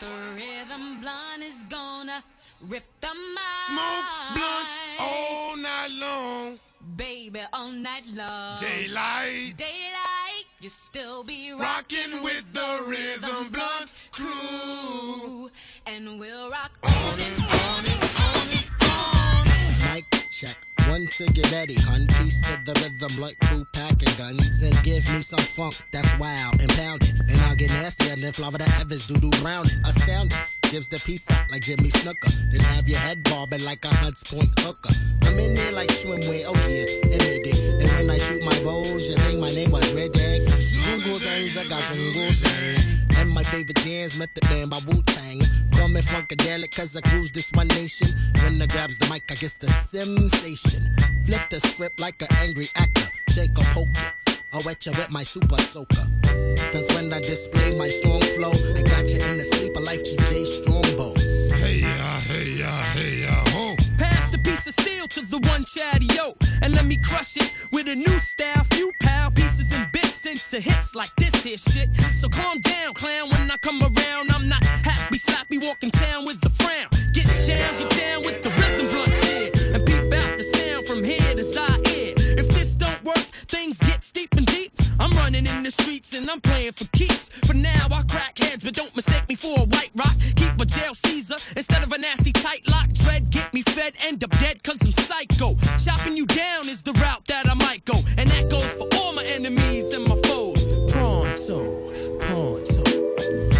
The rhythm blunt is gonna rip the mind.
Smoke blunts all night long.
Baby, all night long.
Daylight.
Daylight. You still be
Rocking with the rhythm blunt crew.
And we'll rock
on and on and on and
Mic check. One to get ready, hun. Peace to the rhythm, blunt crew packing guns. And give me some funk that's wild and pounded. And I'll get nasty and then the Evans, doo doo browning. Astounding. Gives the peace out like Jimmy Snuka. Then have your head bobbing like a Hunts Point hooker. I'm in there like swimwear, oh yeah, admit it. And when I shoot my bows, you think my name was Red Egg? Google things, I got some Google And my favorite jams, Method Man by Wu Tang. Call me Funkadelic, cause I cruise this one nation. When I grabs the mic, I guess the sensation. Flip the script like an angry actor. Shake a poke ya. I'll wet you with my super soaker. Cause when I display my strong flow, I got you in the sleep of life, GJ Strongbow.
Hey ya, hey ya, hey ya, ho.
Pass the piece of steel to the one chatty yo, and let me crush it with a new style. Few pal pieces and bits into hits like this here shit. So calm down, clown. When I come around, I'm not happy, slappy, walking town with the frown. Get down, get down with the rhythm blunt things get steep and deep. I'm running in the streets and I'm playing for keeps. For now, I crack heads, but don't mistake me for a white rock. Keep a jail Caesar instead of a nasty tight lock. Dread, get me fed, end up dead cause I'm psycho. Chopping you down is the route that I might go. And that goes for all my enemies and my foes. Pronto. Pronto.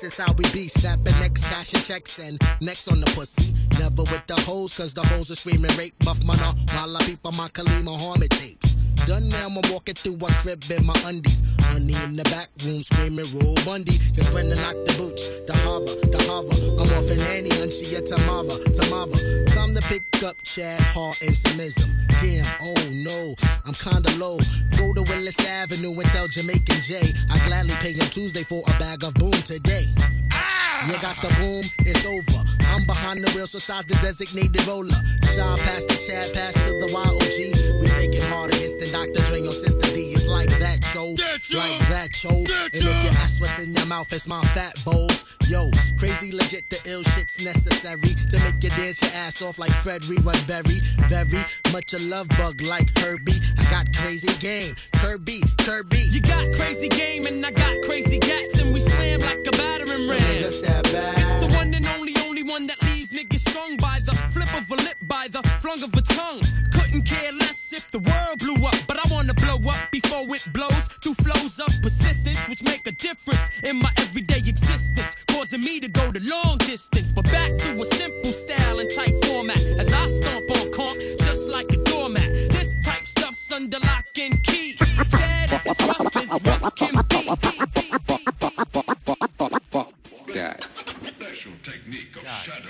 Is
how we be snapping next cash and checks and next on the pussy. Never with the hoes, cause the hoes are screaming rape buff mana while I peep on my Khalid Muhammad tapes. Done now, I'm walking through a crib in my undies. Honey in the back room screaming Rule Bundy. Cause when I knock the boots, the hover, the hover. I'm off in Annie and she a Tamava, Tamava. Time to pick up Chad Hart and Samism. Damn, oh no, I'm kinda low. Go to Willis Avenue and tell Jamaican Jay I gladly pay him Tuesday for a bag of boom today. You got the boom, it's over. I'm behind the wheel, so shots the designated roller. Shine past the Chad, past to the YOG. We taking harder hits than Dr. Dre or Sister D. It's like that, show. Like that, show. And if you ask what's in your mouth, it's my fat bowls. Yo, crazy legit, the ill shit's necessary to make you dance your ass off like Fred Rerun Berry. Very much a love bug like Herbie. I got crazy game. Kirby, Kirby.
You got crazy game and I got crazy gats and we slam like a battering ram.
That bad.
It's the one and only, only one that leaves niggas strung by the flip of a lip, by the flung of a tongue. Couldn't care less if the world blew up, but I wanna blow up before it blows through flows of persistence, which make a difference in my everyday existence, causing me to go the long distance. But back to a simple style and type format as I stomp on conk just like a doormat. This type stuff's under lock and key. Rough as rough can be.
Uh,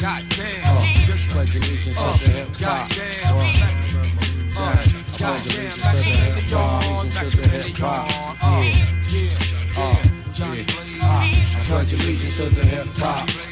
God damn.
uh, just pledge allegiance to the hip hop. Pledge allegiance to the hip hop. Allegiance to the hip hop. Yeah. Uh, yeah. Uh, pledge allegiance to the hip hop.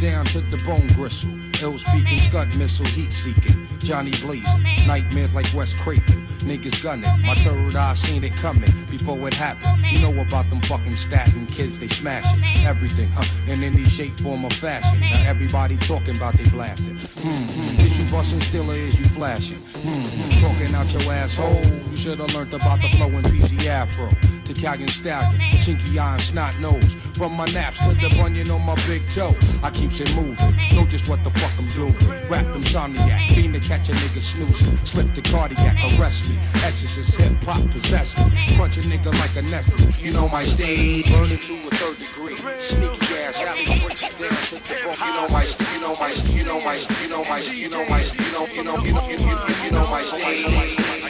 Down to the bone gristle. Ill speaking, scud missile, heat seeking. Johnny blazing, nightmares like Wes Craven. Niggas gunning, my third eye seen it coming before it happened. You know about them fucking Staten kids, they smashing everything, huh? In any shape, form, or fashion. Now everybody talking about they blasting. Hmm, hmm. Is you busting still or is you flashing? Hmm, hmm. Talking out your asshole. You should have learned about the flow in PZ Afro. To Italian stallion, chinky eye and snot nose. From my naps to the bunion on my big toe. I keeps it moving. Know just what the fuck I'm doing. Rap insomniac, fiend to catch a nigga snoozing. Slip the cardiac, arrest me. Exorcist hip hop possess me. Punch a nigga like a nephew. You know my stage, burn it to a third degree. Sneaky ass, alley breaks it down to the bone. You know my, you know my, you know my, you know my, you know my, you know, you know, you know, you know, you know my stage.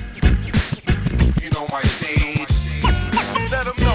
You know my stage.
Let them know.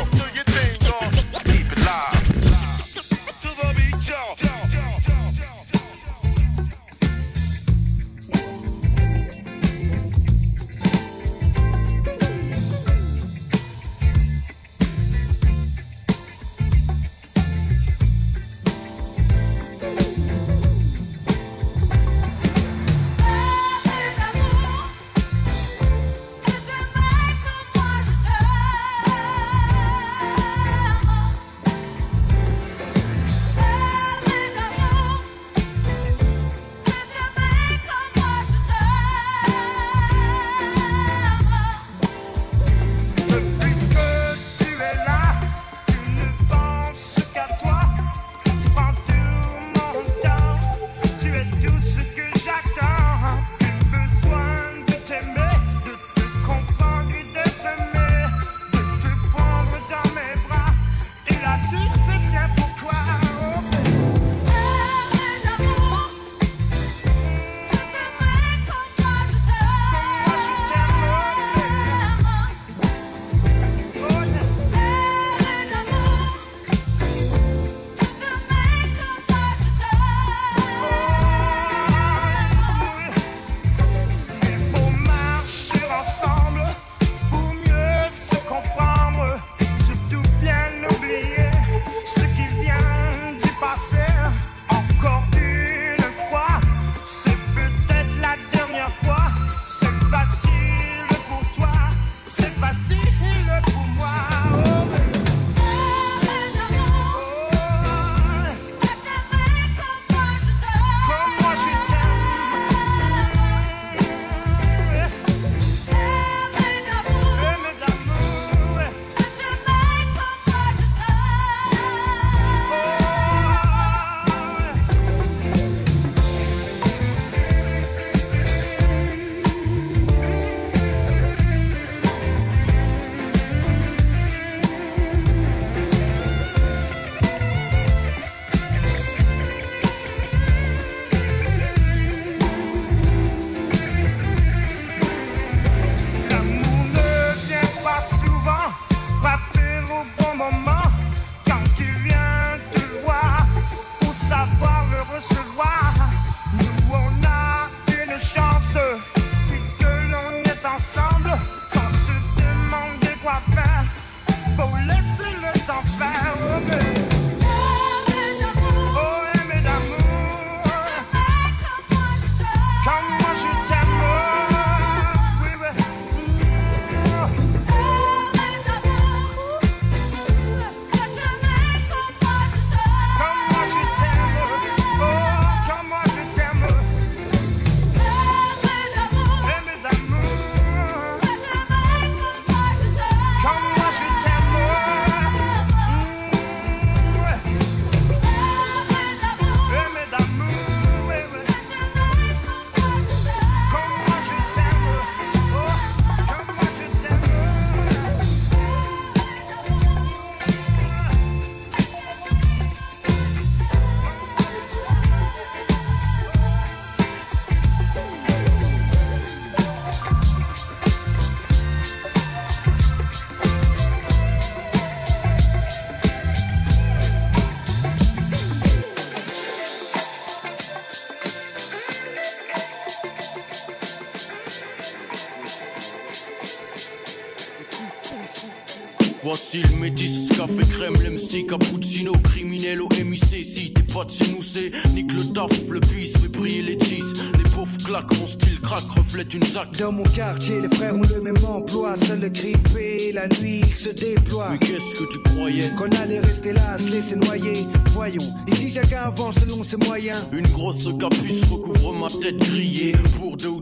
Crème, l'MC, cappuccino, criminel au MIC. Si t'es pas de chez nous, c'est nique le taf, le bis, fait briller les cheese. Les pauvres claquent, mon style craque, reflète une zac.
Dans mon quartier, les frères ont le même emploi. Seul le grippé, la nuit, il se déploie.
Mais qu'est-ce que tu croyais?
Qu'on allait rester là, se laisser noyer. Voyons, ici chacun avance selon ses moyens.
Une grosse capuce recouvre ma tête grillée. Pour deux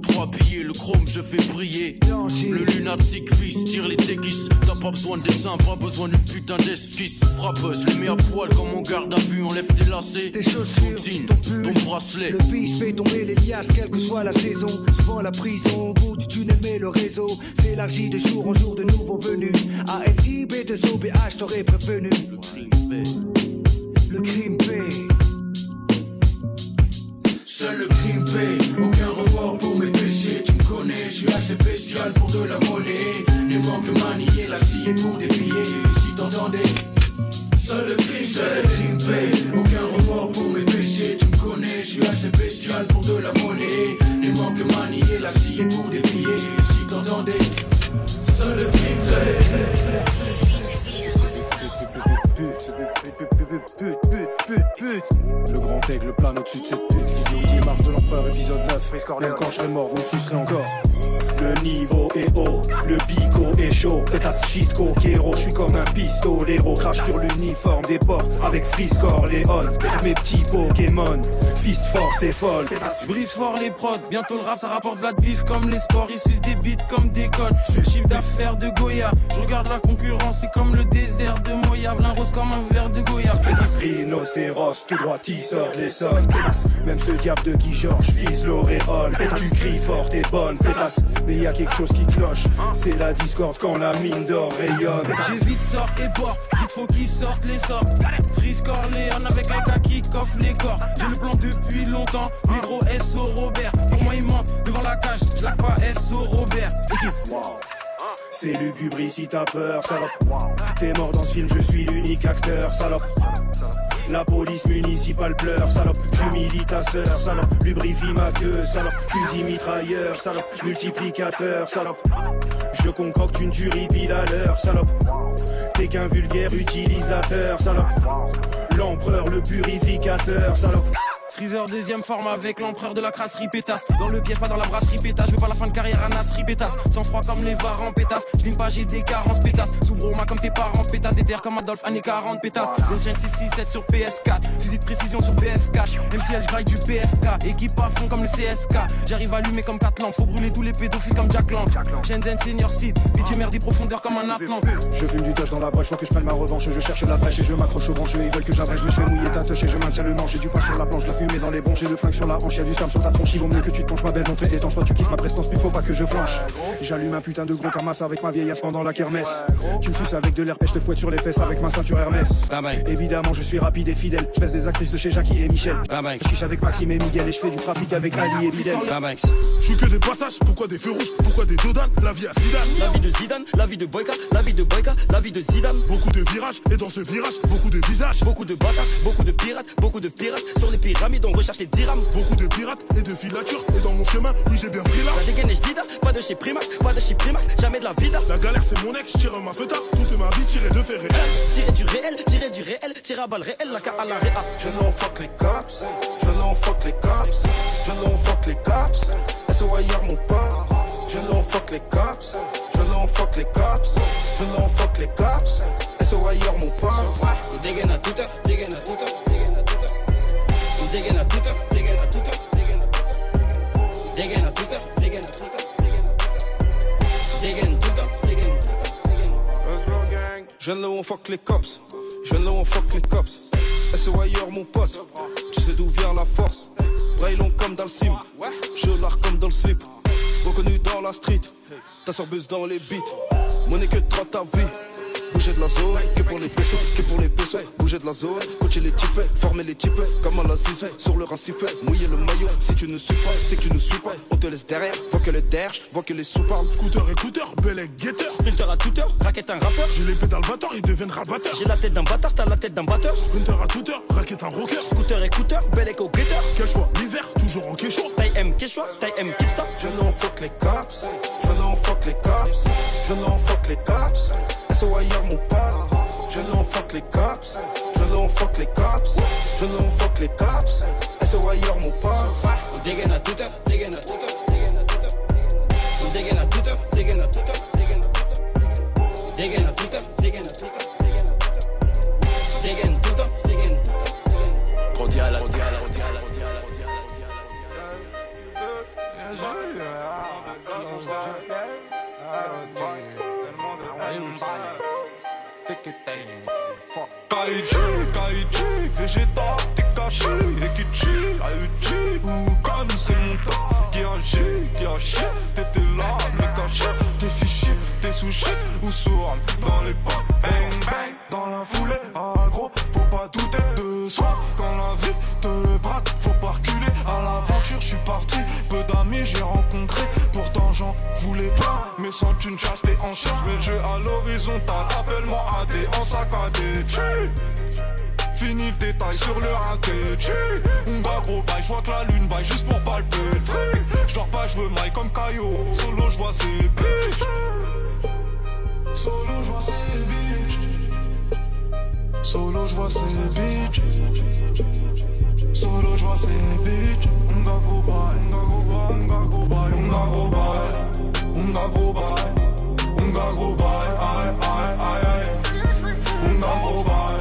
le chrome je fais briller. Le lunatique fils tire les déguises. T'as pas besoin de dessin, pas besoin d'une putain d'esquisse. Frappeuse, les mets à poil comme mon garde à vue. Enlève tes lacets,
tes chaussures,
ton jean,
ton pull.
ton bracelet.
Le biche fait tomber les liasses, quelle que soit la saison. Souvent la prison, au bout du tunnel, mais le réseau s'élargit de jour en jour de nouveaux venus. ALIB de OBH, t'aurais prévenu. Le crime paye.
Seul le crime paye, pour de la monnaie. Ne manque manier la scie pour des. Si t'entendais, seul le crime, seul le crime aucun remords pour mes péchés. Tu me connais, je suis assez bestial pour de la monnaie. Ne manque manier la scie pour des. Si t'entendais, seul le crime, seul le
Le grand aigle plane au-dessus de cette pute qui dit les marches de l'empereur épisode 9 Même quand je serai mort, vous me sucerez encore. Le niveau est haut, le bico est chaud, pétasse shit coquero, je suis comme un pistolero, crache sur l'uniforme des porcs avec Friscore Léon, mes petits Pokémon, fist fort c'est folle,
brise fort les prods, bientôt le rap ça rapporte la bif comme les sports, ils sucent des beats comme des codes. Je suis chiffre d'affaires de Goya, je regarde la concurrence, c'est comme le désert de Moya, un rose comme un verre de Goya.
Rhinocéros, tout droit il sort les sols, même ce diable de Guy Georges vise l'auréole, tu cries fort et bonne, pétasse, mais y a quelque chose qui cloche, c'est la discorde quand la mine d'or rayonne.
J'ai vite sort et bord, vite faut qu'ils sortent les sorts. Freeze Corleone avec un gars qui coffre les corps. J'ai le plan depuis longtemps, micro SO Robert. Pour moi il ment devant la cage, je la pas SO Robert.
C'est lugubre ici t'as peur, salope. T'es mort dans ce film, je suis l'unique acteur, salope. La police municipale pleure, salope. J'humilie ta sœur, salope. Lubrifie ma queue, salope. Fusil mitrailleur, salope. Multiplicateur, salope. Je concocte une tuerie pile à l'heure, salope. T'es qu'un vulgaire utilisateur, salope. L'empereur, le purificateur, salope.
Freezer deuxième forme avec l'empereur de la crasserie pétasse Dans le piège pas dans la brasserie pétasse Je veux pas la fin de carrière à Nasri pétasse Sans froid comme les varans pétasse Je pas j'ai des carences pétasse Sous broma comme tes parents pétasse Des terres comme Adolphe années 40 pétasse Zenchen 667 sur PS4 Fusil de précision sur BF cash Même si elle je du PFK Équipe à fond comme le CSK J'arrive à allumer comme 4 lampes Faut brûler tous les pédophiles comme Jack Lang. Shenzhen Senior Seed. Bitch merde des profondeurs comme un Atlante
Je fume du touch dans la brèche Faut que je prenne ma revanche. Je cherche la brèche et je m'accroche aux branches Ils veulent que j'abrège Je fais mouiller ta touche je maintiens le manche. J'ai du pain sur la planche La fumée dans les bronches J'ai le flingue sur la hanche. Y'a du sperme sur ta tronche Il vaut mieux que tu te penches ma belle Entrée étanche. Toi tu kiffes ma prestance Puis faut pas que je flanche J'allume un putain de gros camas avec ma vieille pendant la kermesse. Tu me suces avec de l'air Je te fouette sur les fesses avec ma ceinture Hermès. Évidemment je suis rapide et fidèle. Je des actrices de chez Jackie et Michel. Je chiche avec Maxime et Miguel Et je fais du trafic avec Ali et Bidel
Je suis que des passages, pourquoi des feux rouges, pourquoi des dodanes La vie à Zidane,
La vie de Zidane, la vie de Boyka, la vie de Boyka, la vie de Zidane.
beaucoup de virages, et dans ce virage, beaucoup de visages.
Beaucoup de bâtards, beaucoup de pirates, beaucoup de pirates. Sur les pyramides, on recherche les dirhams.
Beaucoup de pirates et de filatures, et dans mon chemin, oui j'ai bien pris là.
La dégaine est jdida, pas de chez Primac, pas de chez Primac, jamais de la vida.
La galère c'est mon ex, je tire ma feta, toute ma vie tirée de fer réel.
Tirer du réel, tirer du réel, tirer à balle réel, la car à la réa.
Je l'en fuck les cops, je l'en fuck les cops, je l'en fuck les cops, SOIR mon pote, je l'en fuck les cops, je l'en fuck les cops, je l'en fuck les cops, SOIR mon pote.
On dégaine à toute heure, dégaine à toute Digging a tuta, digging a tuta, digging a digging a digging digging.
Je viens de là où fuck les cops, je viens de là fuck les cops. ailleurs mon pote, tu sais d'où vient la force. Braille comme dans le sim, je l'art comme dans le slip. Reconnu dans la street, ta soeur buzz dans les beats. Monnaie que 30 ta vie. Bouger de la zone, que pour les pesos, que pour les pesos. Bouger de la zone, coacher les types, former les types, comme à la zizou, sur le rincifet, mouiller le maillot. Si tu ne suis pas, c'est que tu ne suis pas. On te laisse derrière, vois que le derge, vois que les sous parlent.
Scooter écouteur, bel guetteur.
Sprinter à toute heure, raquette un rappeur.
J'ai les pédales batteurs, ils deviennent rabatteurs.
J'ai la tête d'un bâtard, t'as la tête d'un batteur.
Sprinter à toute heure, raquette un rocker.
Scooter écouteur, bel écho guetteur.
Quel choix, l'hiver, toujours en quechua.
Taille M Quechua, taille M Kipsta.
Je l'en fuck les cops, je l'en fuck les cops, je l'en fuck les cops,
So ailleurs mon père Je l'enfoque les cops Je l'enfoque les cops Je l'enfoque les cops So ailleurs mon père
On dégaine à tout up, dégaine à tout up On dégaine à tout up, dégaine à tout up Dégaine à tout up, dégaine tout up Dégaine tout up, dégaine Grandis
à la, grandis à la, grandis à la Bien joué,
Kaiju, Kaiju, Vegeta, t'es caché, Ekichi, Aichi, Oukan, c'est mon tas Qui agit, qui agit, t'étais là, mais caché T'es fichier, t'es sous ou sous dans les pas Bang, bang, dans la foulée, agro, faut pas douter de soi. Quand la vie te braque, faut pas reculer À l'aventure, je suis parti, peu d'amis j'ai rencontré. Pourtant j'en voulais pas, mais sans une chasse t'es en charge Mais le jeu à l'horizontale, appelle-moi AD en saccadé Fini le détail sur le Tchou On va gros bail, je vois que la lune baille juste pour palper le fric. J'dors pas, je veux maille comme Caillot. Solo je vois bitches Solo je vois bitches Solo je vois ces bitches Solo je vois bitches On va gros bail, on va gros bail, on va gros bail On va gros bail. On va gros bail, aïe aïe aïe aïe. On va gros bail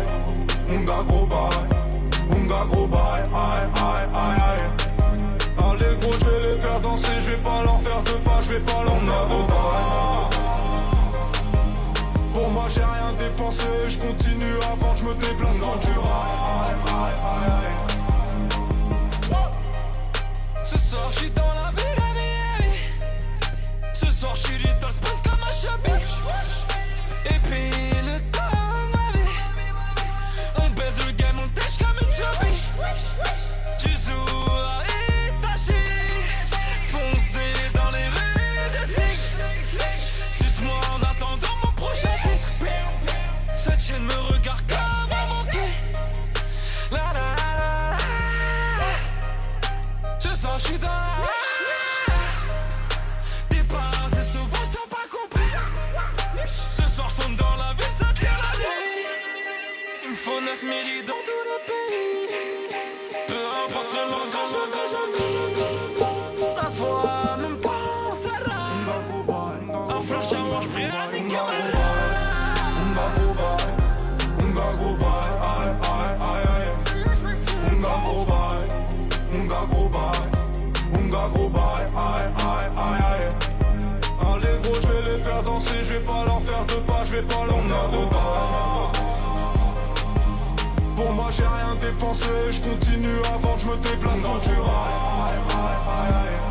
fais pas l'en avocat Pour moi j'ai rien dépensé, je continue avant, je me déplace dans du
Ce soir j'suis dans la ville, la vie. Ce soir j'suis dans le sprint comme un chabit Et puis Me faut 9
j'ai rien dépensé, je continue avant que je me déplace dans du rail.